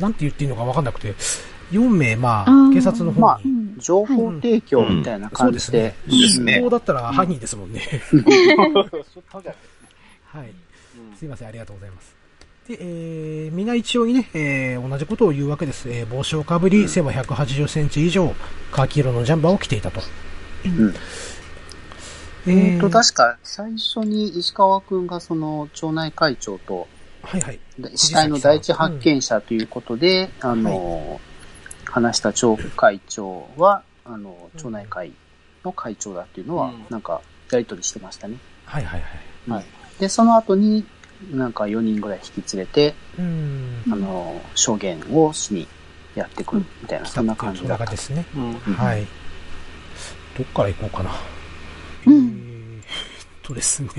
なんて言っていいのかわかんなくて、4名、まあ、警察の方に、まあ、情報提供みたいな感じで。うん、そうですね。出頭だったら犯人ですもんね。はい。すいません、ありがとうございます。で、えー、みんな一応にね、えー、同じことを言うわけです。えー、帽子をかぶり、背は180センチ以上、カーキ色のジャンバーを着ていたと。うんえっ、と、確か最初に石川くんがその町内会長と、はいはい。死体の第一発見者ということで、うん、あの、はい、話した町会長は、あの、町内会の会長だっていうのは、なんか、やりとりしてましたね。はいはいはい。はい。で、その後に、なんか4人ぐらい引き連れて、うん、あの、証言をしにやってくるみたいな、そんな感じだった。ですね。はい。どっから行こうかな。うん。とですね。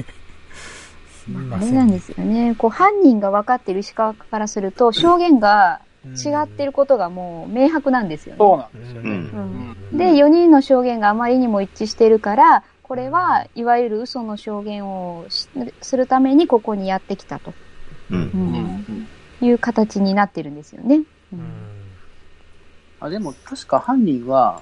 あれなんですよね。こう、犯人が分かってる石川からすると、証言が違ってることがもう明白なんですよね。そうなんですよね。うん、で、4人の証言があまりにも一致してるから、これはいわゆる嘘の証言をするためにここにやってきたと。うん。いう形になってるんですよね。うん、あでも確か犯人は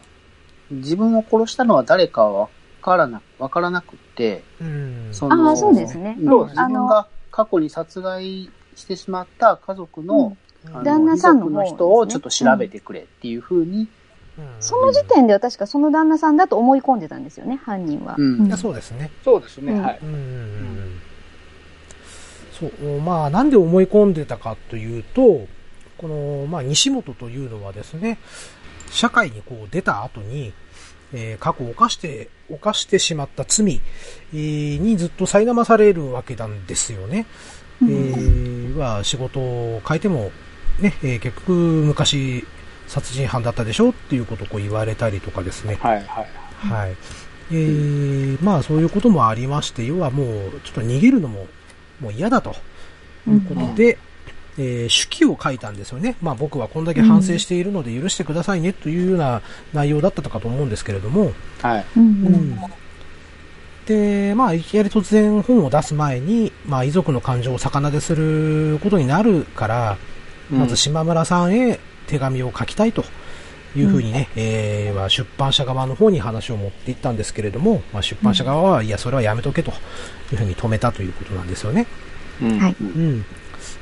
自分を殺したのは誰かはからな、わからなくて、うん、そのあそうですね。自分が過去に殺害してしまった家族の、うん、旦那さんの、人をちょっと調べてくれっていうふうに、その時点では確かその旦那さんだと思い込んでたんですよね、犯人は。うん、そうですね。そうですね、はい。そう、まあ、なんで思い込んでたかというと、この、まあ、西本というのはですね、社会にこう出た後に、えー、過去を犯して、犯してしまった罪、えー、にずっと苛まされるわけなんですよね。えー、は仕事を変えても、ね、えー、結局昔殺人犯だったでしょっていうことをこう言われたりとかですね。はいはい。はい。えー、まあそういうこともありまして、要はもうちょっと逃げるのももう嫌だということで、えー、手記を書いたんですよね。まあ僕はこんだけ反省しているので許してくださいねというような内容だったかと思うんですけれども。はい。うん、で、まあいきなり突然本を出す前に、まあ遺族の感情を逆なですることになるから、まず島村さんへ手紙を書きたいというふうにね、うん、えー、出版社側の方に話を持っていったんですけれども、まあ、出版社側は、いや、それはやめとけというふうに止めたということなんですよね。はい。うん。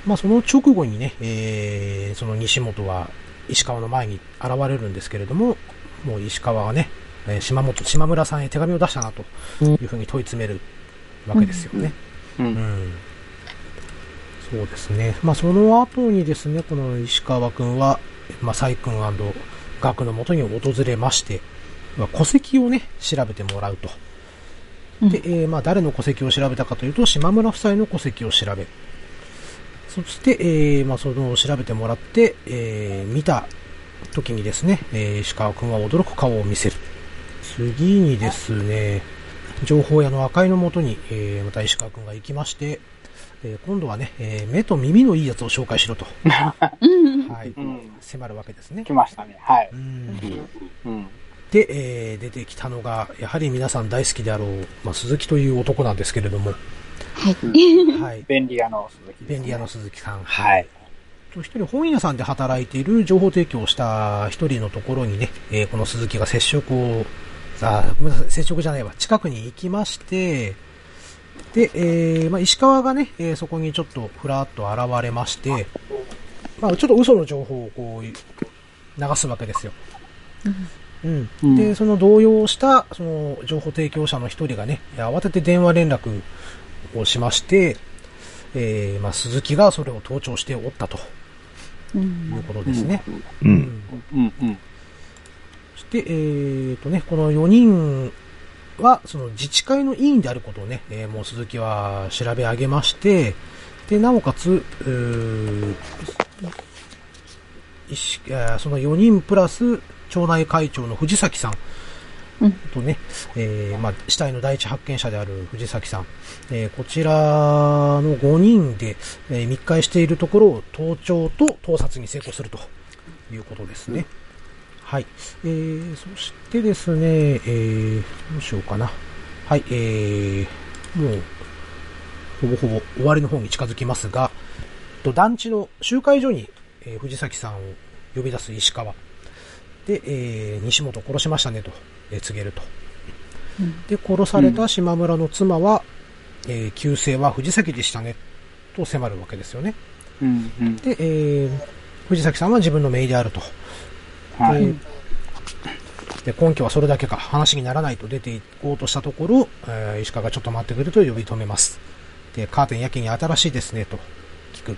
まあ、その直後にね、えー、その西本は石川の前に現れるんですけれども、もう石川はね、えー、島本、島村さんへ手紙を出したなというふうに問い詰めるわけですよね。うん。うん、そうですね。まあ、その後にですね、この石川くんは、まあ、サイ君学のもとに訪れまして、まあ、戸籍をね、調べてもらうと。で、えー、まあ、誰の戸籍を調べたかというと、島村夫妻の戸籍を調べ、そして、えー、まあ、その調べてもらって、えー、見た時にですね、えー、石川君は驚く顔を見せる。次にですね、情報屋の赤いのもとに、えー、また石川君が行きまして、えー、今度はね、えー、目と耳のいいやつを紹介しろと。はい、うん、迫るわけですね。来ましたね。はい。うんうん、で、えー、出てきたのが、やはり皆さん大好きであろう、まあ、鈴木という男なんですけれども。はい。はい。便利屋の鈴木、ね、便利屋の鈴木さん。はい。一人本屋さんで働いている情報提供をした一人のところにね、えー、この鈴木が接触を、あ、ごめんなさい、接触じゃないわ、近くに行きまして、で、えー、まあ、石川がね、えー、そこにちょっとふらっと現れまして、まあ、ちょっと嘘の情報をこう、流すわけですよ。うん。うん、で、その動揺した、その、情報提供者の一人がね、慌てて電話連絡をしまして、えー、まあ、鈴木がそれを盗聴しておったと。いうことですね。うん。うん。うん。そして、えー、とね、この4人は、その自治会の委員であることをね、えー、もう鈴木は調べ上げまして、で、なおかつ、その4人プラス、町内会長の藤崎さんとね、えー、まあ、死体の第一発見者である藤崎さん、えー、こちらの5人で、えー、密会しているところを盗聴と盗撮に成功するということですね。はい。えー、そしてですね、えー、どうしようかな。はい、えー、もう、ほぼほぼ終わりの方に近づきますが、と団地の集会所に、えー、藤崎さんを呼び出す石川。で、えー、西本殺しましたねと、告げると。うん、で、殺された島村の妻は、うん、えー、旧姓は藤崎でしたね、と迫るわけですよね。うんうん、で、えー、藤崎さんは自分の姪であると。はい、で根拠はそれだけか話にならないと出ていこうとしたところ、えー、石川がちょっと待ってくれと呼び止めます。で、カーテンやけに新しいですね、と聞く。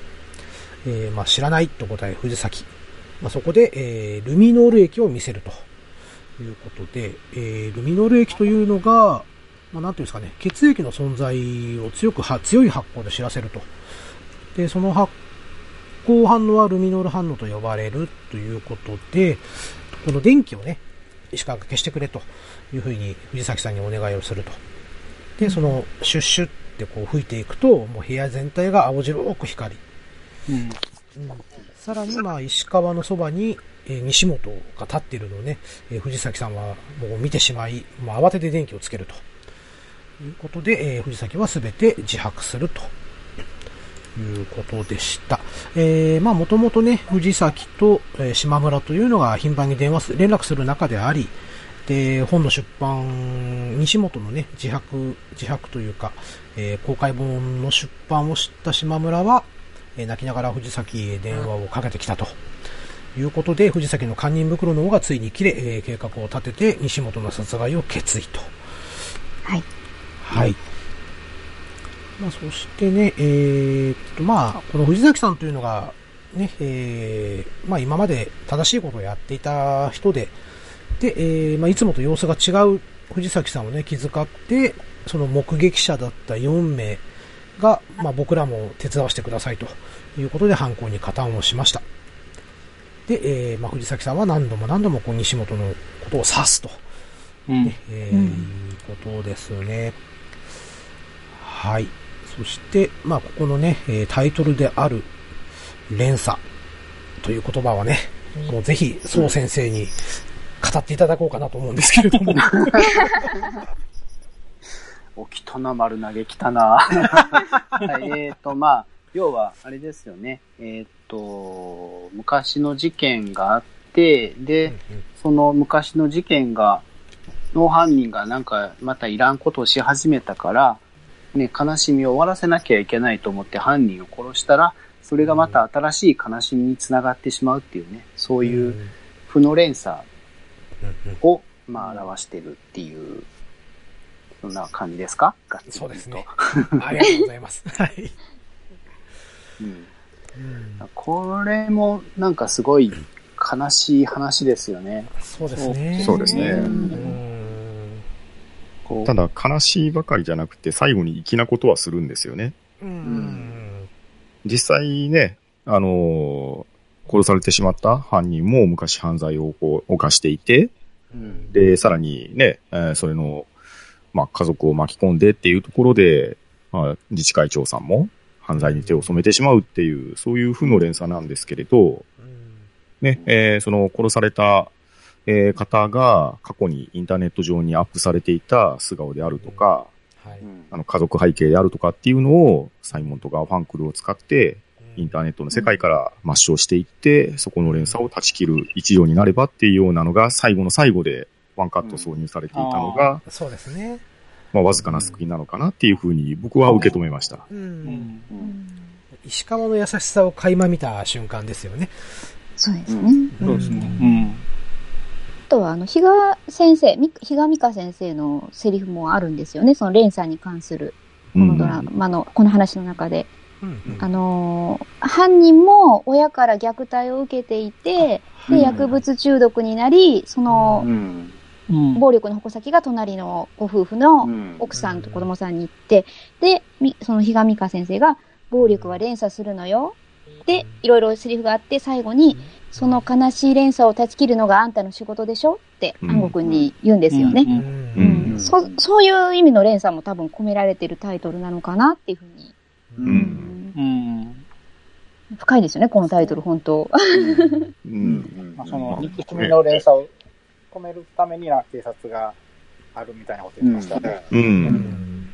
えー、まあ、知らないと答え、藤崎。まあ、そこで、えー、ルミノール液を見せるということで、えー、ルミノール液というのが、まあ、なんていうんですかね、血液の存在を強くは、強い発酵で知らせると。で、その発光反応はルミノール反応と呼ばれるということで、この電気をね、石川が消してくれというふうに藤崎さんにお願いをすると。で、その、シュッシュってこう吹いていくと、もう部屋全体が青白く光り。うん。さらに、まあ、石川のそばに、え、西本が立っているのをね、え、藤崎さんはもう見てしまい、もう慌てて電気をつけると。いうことで、え、藤崎は全て自白するということでした。えー、まあもともとね、藤崎と、え、島村というのが頻繁に電話す、連絡する中であり、で、本の出版、西本のね、自白、自白というか、えー、公開本の出版を知った島村は、えー、泣きながら藤崎へ電話をかけてきたと。いうことで、藤崎の堪忍袋の方がついに切れ、えー、計画を立てて、西本の殺害を決意と。はい。はい。まあ、そしてね、えー、っと、まあ、この藤崎さんというのが、ね、えー、まあ今まで正しいことをやっていた人で、で、えー、まあいつもと様子が違う藤崎さんをね、気遣って、その目撃者だった4名が、まあ僕らも手伝わせてくださいということで犯行に加担をしました。で、えー、まあ藤崎さんは何度も何度もこう西本のことを指すと、うんねえー、うん、いうことですね。はい。そして、まあ、ここのね、えタイトルである連鎖という言葉はね、もうぜひ、宋先生に語っていただこうかなと思うんですけれども。お、きたな、丸投げきたな。はい、えっ、ー、と、まあ、要は、あれですよね。えっ、ー、と、昔の事件があって、で、その昔の事件が、の犯人がなんかまたいらんことをし始めたから、ね、悲しみを終わらせなきゃいけないと思って犯人を殺したら、それがまた新しい悲しみにつながってしまうっていうね、そういう負の連鎖を、まあ、表してるっていう、そんな感じですか？そうですね。ありがとうございます。はい。うん、これもなんかすごい悲しい話ですよね。そうですね。そうですね。ただ、悲しいばかりじゃなくて、最後に粋なことはするんですよね。うん、実際ね、あのー、殺されてしまった犯人も昔犯罪を犯していて、うん、で、さらにね、えー、それの、まあ、家族を巻き込んでっていうところで、まあ、自治会長さんも犯罪に手を染めてしまうっていう、そういう負の連鎖なんですけれど、ね、えー、その殺された、えー、方が過去にインターネット上にアップされていた素顔であるとか、はい、あの家族背景であるとかっていうのをサイモンとガーファンクルを使ってインターネットの世界から抹消していって、そこの連鎖を断ち切る一助になればっていうようなのが最後の最後でワンカット挿入されていたのが、うん、そうですね。まあ、わずかな救いなのかなっていうふうに僕は受け止めました。うん。石川の優しさを垣間見た瞬間ですよね。そうですね。そうですね。うん。あとは、あの、比嘉先生、比嘉美香先生のセリフもあるんですよね。その連鎖に関する、このドラマの、この話の中で。あのー、犯人も親から虐待を受けていて、で、薬物中毒になり、その、暴力の矛先が隣のご夫婦の奥さんと子供さんに行って、で、その比嘉美香先生が、暴力は連鎖するのよ。で、いろいろセリフがあって、最後に、その悲しい連鎖を断ち切るのがあんたの仕事でしょ？って、安吾君に言うんですよね。そそういう意味の連鎖も多分込められてるタイトルなのかなっていうふうに。うん。深いですよね、このタイトル、本当。うん。まあ、その、憎しみの連鎖を止めるためには警察があるみたいなこと言ってましたね。うん。うん、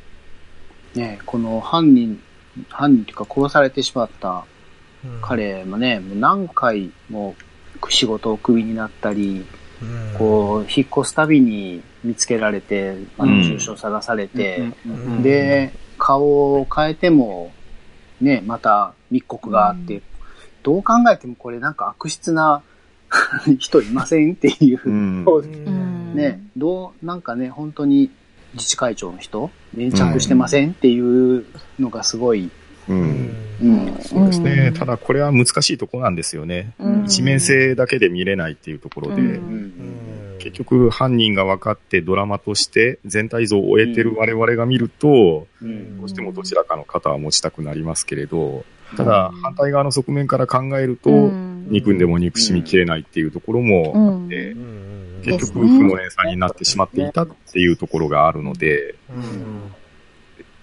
ねこの犯人、犯人というか殺されてしまった彼もね、もう何回も仕事をクビになったり、うん、こう、引っ越すたびに見つけられて、あの、住所探されて、で、顔を変えても、ね、また密告があって、どう考えてもこれなんか悪質な 人いませんっていう、うん、ね、どう、なんかね、本当に自治会長の人、粘着してませんっていうのがすごい、うん。うん、そうですね。ただこれは難しいところなんですよね。一面性だけで見れないっていうところで、結局犯人が分かってドラマとして全体像を終えてる我々が見ると、どうしてもどちらかの肩は持ちたくなりますけれど、ただ反対側の側面から考えると、憎んでも憎しみきれないっていうところもあって、結局負の連鎖になってしまっていたっていうところがあるので、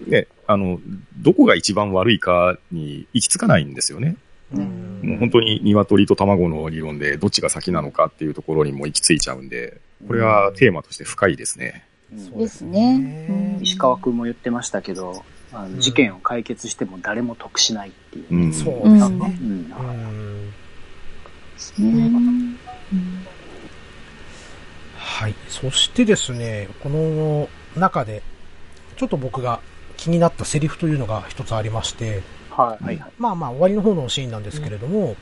ね、あの、どこが一番悪いかに行き着かないんですよね。もう本当に鶏と卵の理論でどっちが先なのかっていうところにも行き着いちゃうんで、これはテーマとして深いですね。ですね。石川君も言ってましたけど、あの事件を解決しても誰も得しないっていう。うん、そうですね。うん、はい。そしてですね、この中で、ちょっと僕が気になったセリフというのが一つありまして、はい。まあまあ、終わりの方のシーンなんですけれども、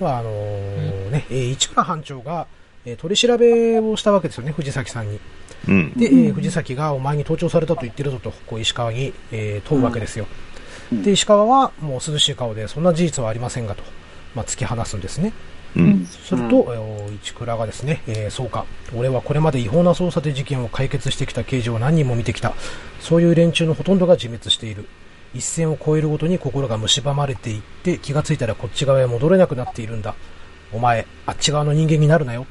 うん、まあ、あのー、ね、市川班長が、え取り調べをしたわけですよね、藤崎さんに。うん、で、えー、藤崎がお前に盗聴されたと言ってるぞと、こう石川に、えー、問うわけですよ。うん、で、石川はもう涼しい顔で、そんな事実はありませんがと、まあ、突き放すんですね。うん、すると、うん、市倉がですね、えー、そうか、俺はこれまで違法な捜査で事件を解決してきた刑事を何人も見てきた。そういう連中のほとんどが自滅している。一線を越えるごとに心が蝕まれていって、気がついたらこっち側へ戻れなくなっているんだ。お前、あっち側の人間になるなよ。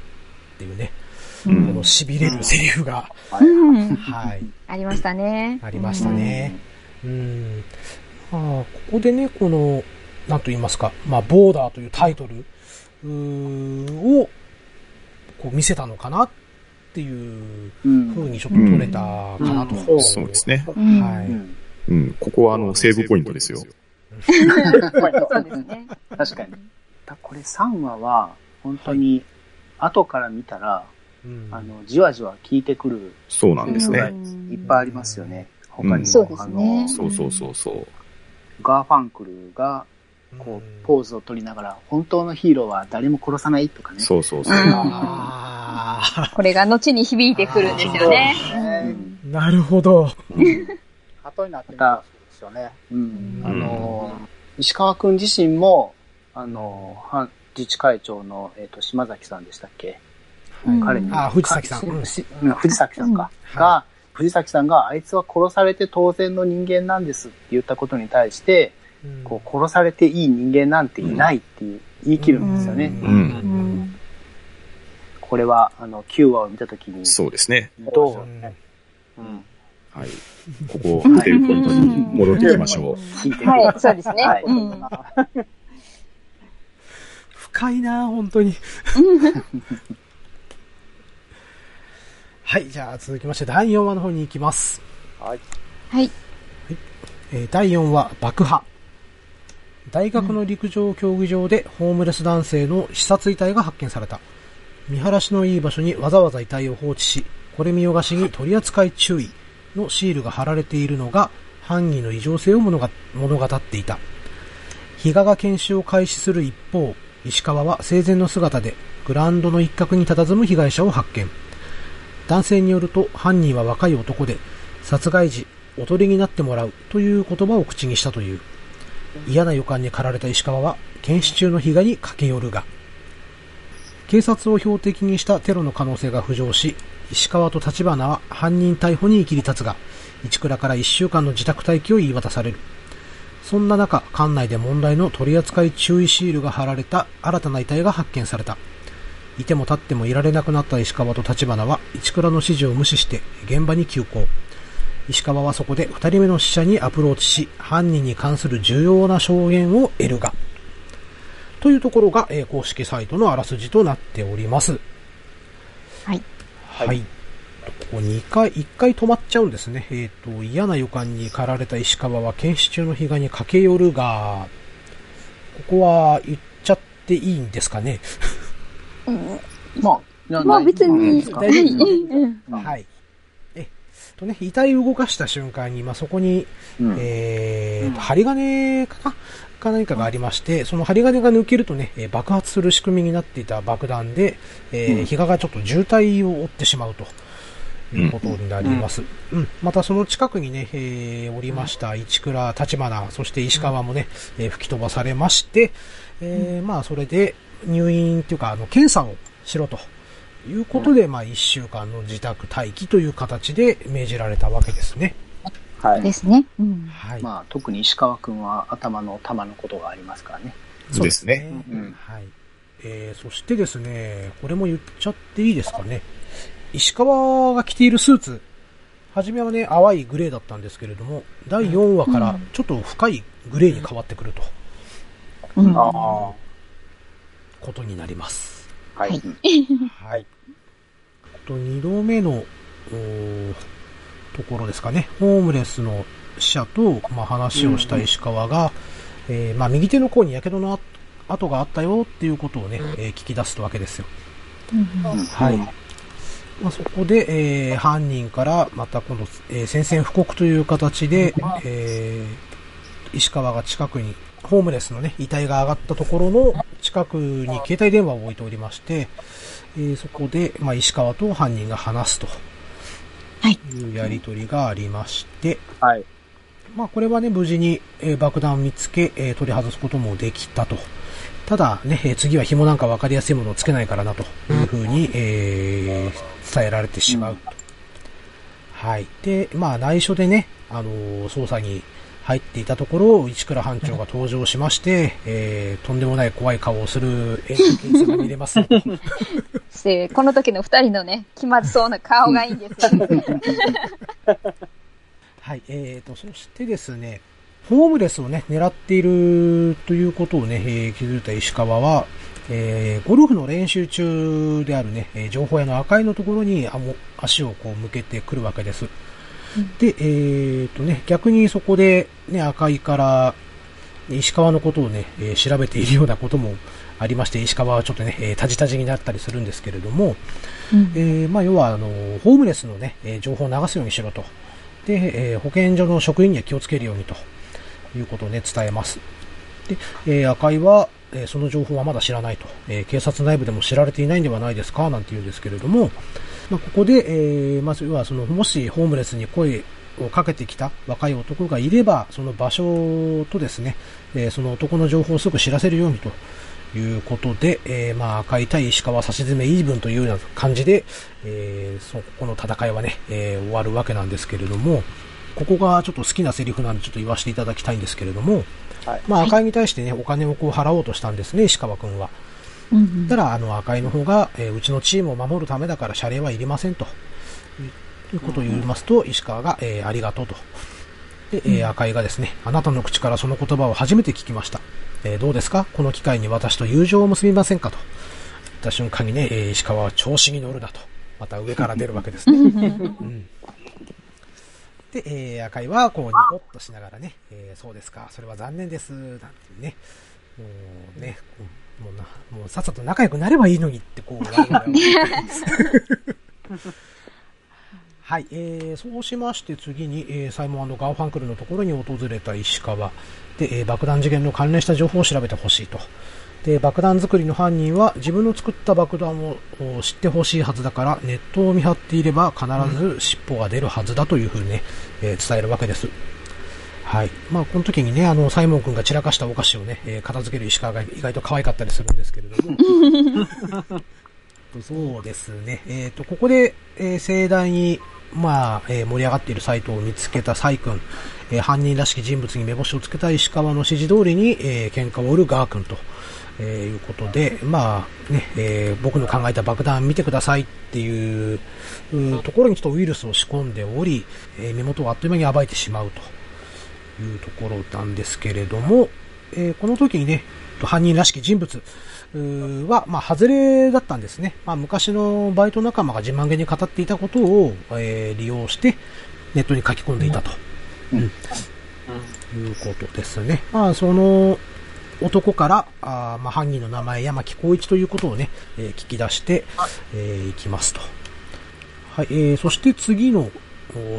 っていうね。この痺れるセリフが、はい。ありましたね。ありましたね。うん。まあ、ここでね、この、なんと言いますか、まあ、ボーダーというタイトルを、こう見せたのかなっていうふうにちょっと取れたかなと。うんうん、そうですね。はい。うん、ここはあの、セーブポイントですよ。そうですね。確かに。これ3話は、本当に、後から見たら、うん、あの、じわじわ効いてくる。そうなんですね。いっぱいありますよね。他にも。そうですね。そうそうそうそう。ガーファンクルが、こう、ポーズを取りながら、本当のヒーローは誰も殺さないとかね。そうそうそう。これが後に響いてくるんですよね。なるほど。後になってたんですよね。うん。あの、石川くん自身も、あの、自治会長の、えっ、ー、と、島崎さんでしたっけ、うん、彼に。あ、藤崎さん。うん、藤崎さんか。うん、が、藤崎さんが、あいつは殺されて当然の人間なんですって言ったことに対して、こう殺されていい人間なんていないっていう言い切るんですよね。これは、あの、9話を見たときに。そうですね。どう、うん、はい。ここ、テールポイントに戻っていきましょう。はい、そうですね。はい、深いな本当に。はい、じゃあ続きまして第4話の方に行きます。はい。はい。えー、第4話、爆破。大学の陸上競技場でホームレス男性の刺殺遺体が発見された。見晴らしのいい場所にわざわざ遺体を放置し、これ見よがしに取り扱い注意のシールが貼られているのが犯人の異常性を物語っていた。比嘉が検視を開始する一方、石川は生前の姿でグラウンドの一角に佇む被害者を発見。男性によると犯人は若い男で、殺害時、おとりになってもらうという言葉を口にしたという。嫌な予感に駆られた石川は、検視中の被害に駆け寄るが、警察を標的にしたテロの可能性が浮上し、石川と立花は犯人逮捕に切り立つが、市倉から1週間の自宅待機を言い渡される。そんな中、館内で問題の取扱い注意シールが貼られた新たな遺体が発見された。いても立ってもいられなくなった石川と立花は、市倉の指示を無視して現場に急行。石川はそこで二人目の死者にアプローチし、犯人に関する重要な証言を得るが、というところが、えー、公式サイトのあらすじとなっております。はい。はい。ここ2回、1回止まっちゃうんですね。えっ、ー、と、嫌な予感に駆られた石川は検視中の被害に駆け寄るが、ここは言っちゃっていいんですかね？うん、まあ、まあ別に、大丈夫はい。えとね、遺体を動かした瞬間に、まあ、そこに、うん、えーと、針金かな？か何かがありまして、その針金が抜けるとね、爆発する仕組みになっていた爆弾で、えー、うん、比嘉がちょっと渋滞を負ってしまうと。いうことになります。うん。うん、またその近くにね、えー、おりました市倉、立花、そして石川もね、えー、吹き飛ばされまして、えー、まあそれで、入院というか、あの、検査をしろということで、まあ、一週間の自宅待機という形で命じられたわけですね。はい。ですね。うん。はい。まあ、特に石川くんは頭の玉のことがありますからね。そうですね。うん。はい。えー、そしてですね、これも言っちゃっていいですかね。石川が着ているスーツ、はじめはね、淡いグレーだったんですけれども、第4話からちょっと深いグレーに変わってくると。うん。ああ。ことになります。はい。はい。と、二度目の、ところですかね。ホームレスの死者と、まあ、話をした石川が、うん、えー、まあ、右手の甲に火傷の跡があったよっていうことをね、えー、聞き出すわけですよ。うん、はい。まあ、そこで、えー、犯人からまたこの、えー、宣戦布告という形で、えー、石川が近くにホームレスのね、遺体が上がったところの近くに携帯電話を置いておりまして、えー、そこで、まあ、石川と犯人が話すと。はい。いうやりとりがありまして、はい。まあ、これはね、無事に、えー、爆弾を見つけ、えー、取り外すこともできたと。ただね、えー、次は紐なんか分かりやすいものをつけないからなというふうに、えー、伝えられてしまうと。はい。で、まあ、内緒でね、あのー、捜査に入っていたところ、市倉班長が登場しまして、えー、とんでもない怖い顔をする演技が見れます。で、この時の二人のね、気まずそうな顔がいいんですよ。はい、えーと、そしてですね、ホームレスをね、狙っているということをね、えー、気づいた石川は、えー、ゴルフの練習中であるね、情報屋の赤いのところに足をこう向けてくるわけです。で、えっ、とね、逆にそこでね、赤井から石川のことをね、えー、調べているようなこともありまして、石川はちょっとね、えー、タジタジになったりするんですけれども、うん、えー、まあ、要は、あの、ホームレスのね、え情報を流すようにしろと。で、え保健所の職員には気をつけるようにと。いうことをね、伝えます。で、え赤井は、えその情報はまだ知らないと、え警察内部でも知られていないんではないですか？なんて言うんですけれども、まあ、ここで、えまずはその、もしホームレスに声をかけてきた若い男がいれば、その場所とですね、えその男の情報をすぐ知らせるようにということで、えー、まあ、赤い対石川差し詰めイーブンというような感じで、えー、そこの戦いはね、えー、終わるわけなんですけれども、ここがちょっと好きなセリフなんでちょっと言わせていただきたいんですけれども、はい、まあ、赤いに対してね、お金をこう払おうとしたんですね、石川くんは。うんうん、たら、あの、赤いの方が、えー、うちのチームを守るためだから謝礼はいりませんと。いうことを言いますと、石川が、えー、ありがとうと。で、えー、赤井がですね、あなたの口からその言葉を初めて聞きました。えー、どうですか？この機会に私と友情を結びませんかと。言った瞬間にね、えー、石川は調子に乗るなと。また上から出るわけですね。うん、で、えー、赤井はこうニコッとしながらね、えー、そうですか、それは残念です、なんてね。もうね、もうな、もうさっさと仲良くなればいいのにって、こう、はい、えー、そうしまして次に、えー、サイモンガーファンクルのところに訪れた石川で、えー、爆弾事件の関連した情報を調べてほしいと。で、爆弾作りの犯人は自分の作った爆弾を知ってほしいはずだからネットを見張っていれば必ず尻尾が出るはずだというふうにね、えー、伝えるわけです。はい。まあ、この時にね、あの、サイモン君が散らかしたお菓子をね、えー、片付ける石川が意外と可愛かったりするんですけれども。そうですね。えっ、ー、と、ここで、えー、盛大にまあ、えー、盛り上がっているサイトを見つけたサイ君、えー、犯人らしき人物に目星をつけた石川の指示通りに、えー、喧嘩を売るガー君と、えー、いうことで、まあ、ね、えー、僕の考えた爆弾見てくださいっていうところにちょっとウイルスを仕込んでおり、えー、身元をあっという間に暴いてしまうというところなんですけれども、えー、この時にね、犯人らしき人物、は、まあ、外れだったんですね。まあ、昔のバイト仲間が自慢げに語っていたことを、えー、利用して、ネットに書き込んでいたと。うん。うん、いうことですね。まあ、その、男から、あまあ、犯人の名前、山木光一ということをね、えー、聞き出して、えー、いきますと。はい、えー、そして次の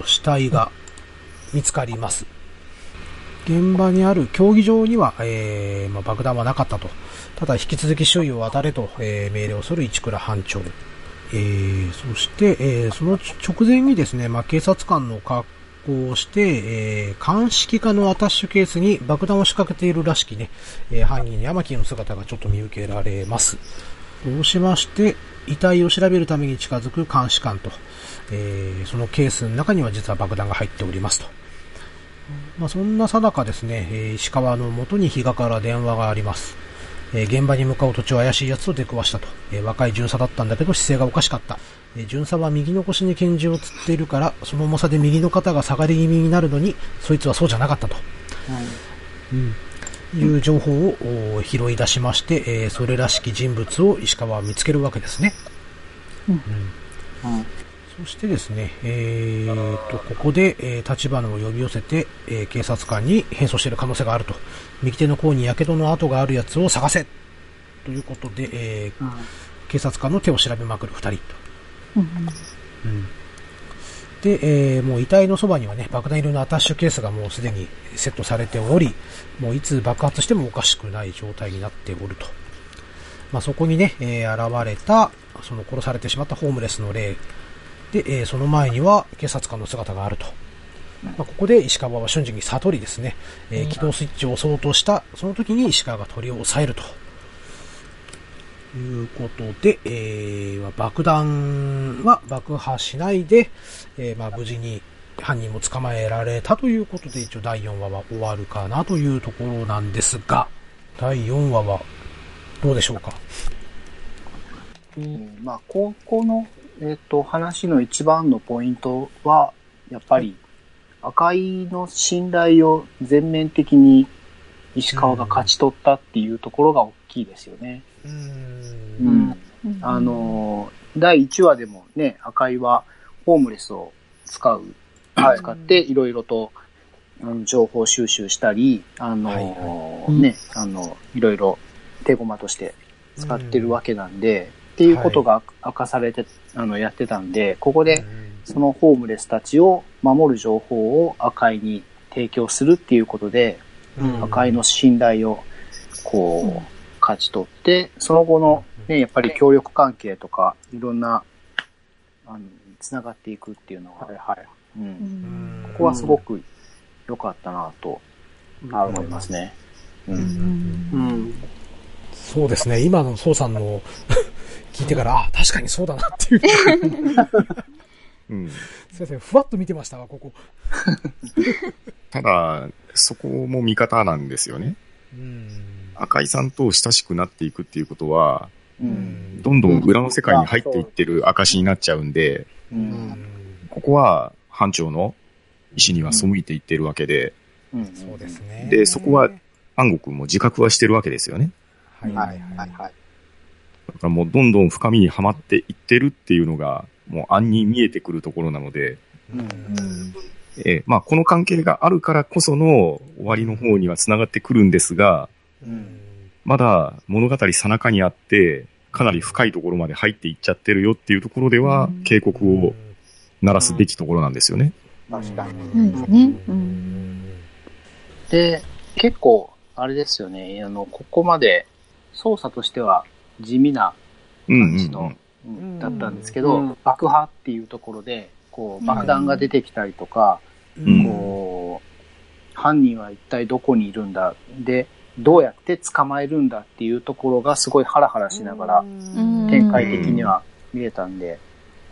死体が見つかります。現場にある競技場には、えー、まあ、爆弾はなかったと。ただ引き続き周囲を渡れと、えー、命令をする市倉班長。えー、そして、えー、その直前にですね、まあ、警察官の格好をして、えー、鑑識課のアタッシュケースに爆弾を仕掛けているらしきね、えー、犯人山木の姿がちょっと見受けられます。そうしまして、遺体を調べるために近づく監視官と、えー、そのケースの中には実は爆弾が入っておりますと。まあ、そんなさなかですね、えー、石川の元に比嘉から電話があります。えー、現場に向かう途中怪しい奴と出くわしたと。えー、若い巡査だったんだけど姿勢がおかしかった。えー、巡査は右の腰に拳銃をつっているから、その重さで右の肩が下がり気味になるのに、そいつはそうじゃなかったと。うん。いう情報を拾い出しまして、えー、それらしき人物を石川は見つけるわけですね。うん。うんそしてですね、えー、と、ここで、えー、立花を呼び寄せて、えー、警察官に変装している可能性があると。右手の甲に火傷の跡があるやつを探せということで、えー、うん、警察官の手を調べまくる二人と。うん、うん、で、えー、もう遺体のそばにはね、爆弾入りのアタッシュケースがもうすでにセットされており、もういつ爆発してもおかしくない状態になっておると。まあ、そこにね、えー、現れた、その殺されてしまったホームレスの霊で、えー、その前には警察官の姿があると。まあ、ここで石川は瞬時に悟りですね、えー、起動スイッチを押そうとした、その時に石川が鳥を押さえると。いうことで、えー、爆弾は爆破しないで、えー、まあ無事に犯人も捕まえられたということで、一応第4話は終わるかなというところなんですが、第4話はどうでしょうか？うん、まあ、ここのえっ、ー、と、話の一番のポイントは、やっぱり、赤井の信頼を全面的に石川が勝ち取ったっていうところが大きいですよね。うん。うん。あの、第1話でもね、赤井はホームレスを使う、使っていろいろと、あの情報収集したり、あの、はいはい、ね、あの、いろいろ手駒として使ってるわけなんで、っていうことが明かされて、あの、やってたんで、ここで、そのホームレスたちを守る情報を赤いに提供するっていうことで、赤いの信頼を、こう、勝ち取って、その後の、ね、やっぱり協力関係とか、いろんな、あの、つながっていくっていうのは、はいはい。うん。ここはすごく良かったなと、思いますね。うん。うん。そうですね。今の宋さんの聞いてから、あ、確かにそうだなっていう。うん。すいません、ふわっと見てましたわ、ここ。ただ、そこも味方なんですよね。うん。赤井さんと親しくなっていくっていうことは、うん、どんどん裏の世界に入っていってる証になっちゃうんで、うん、ここは班長の意思には背いていってるわけで、うん、そうですね。で、そこは安国も自覚はしてるわけですよね。はいはいはい、はい。だからもうどんどん深みにはまっていってるっていうのが、もう暗に見えてくるところなので、うん、えー、まあこの関係があるからこその終わりの方には繋がってくるんですが、うん、まだ物語さなかにあって、かなり深いところまで入っていっちゃってるよっていうところでは、警告を鳴らすべきところなんですよね。確かに。そうですね。で、結構、あれですよね、あの、ここまで操作としては地味な感じの、だったんですけど、爆破っていうところで、こう、爆弾が出てきたりとか、こう、犯人は一体どこにいるんだ、で、どうやって捕まえるんだっていうところがすごいハラハラしながら展開的には見れたんで、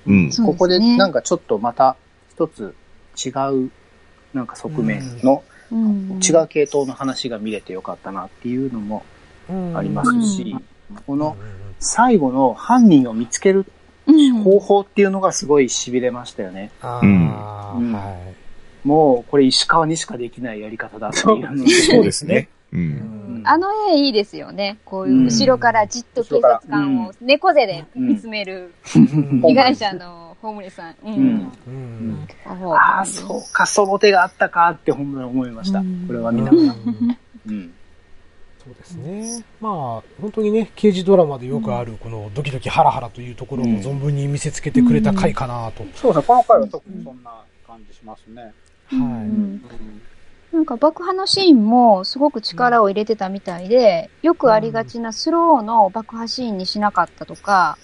うん、ここでなんかちょっとまた一つ違うなんか側面の違う系統の話が見れてよかったなっていうのもありますし、この最後の犯人を見つける方法っていうのがすごい痺れましたよね。もうこれ石川にしかできないやり方だっていうのそうですね。うん、あの絵いいですよね。こういう後ろからじっと警察官を猫背で見つめる被害者のホームレスさん。うん。うん、ああ、そうか、その手があったかって本当に思いました。これは見ながら。うんそうですね。まあ、本当にね、刑事ドラマでよくある、このドキドキハラハラというところも存分に見せつけてくれた回かなと。そうですね、この回は特にそんな感じしますね。はい。なんか爆破のシーンもすごく力を入れてたみたいで、よくありがちなスローの爆破シーンにしなかったとか、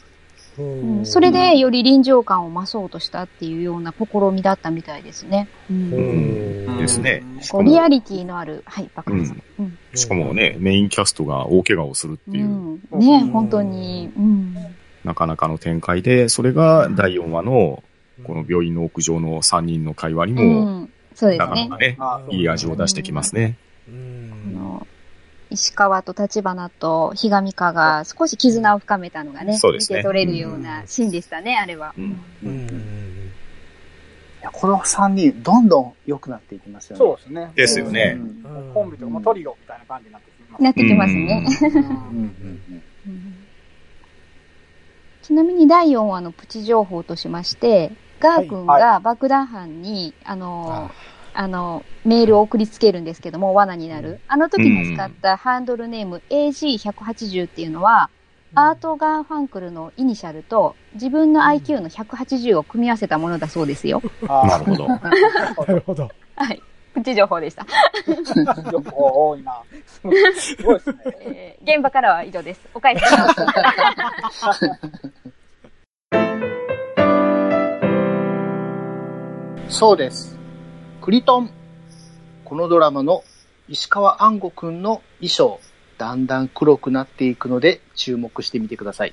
うん、それでより臨場感を増そうとしたっていうような試みだったみたいですね。うん。ですね。こうリアリティのある、はい、爆破、うん、しかもね、メインキャストが大怪我をするっていう。うん、ね、本当に、うん。なかなかの展開で、それが第4話の、この病院の屋上の3人の会話にもそうですね。ね、いい味を出してきますね。石川と立花とひがみかが少し絆を深めたのがね、そうですね見て取れるようなシーンでしたね、あれは。いやこの3人、どんどん良くなっていきますよね。そうですね。ですよね。コンビとかもトリオみたいな感じになってきます。なってきますね。ちなみに第4話のプチ情報としまして、ガー君が爆弾犯に、あの、あの、メールを送りつけるんですけども、罠になる。あの時に使ったハンドルネーム AG180 っていうのは、アート・ガーファンクルのイニシャルと自分の IQ の180を組み合わせたものだそうですよ。なるほど。なるほど。はい。プチ情報でした。情報多いな。すごいですね。えー、現場からは以上です。お返しします。そうです。クリトン。このドラマの石川安吾くんの衣装、だんだん黒くなっていくので注目してみてください。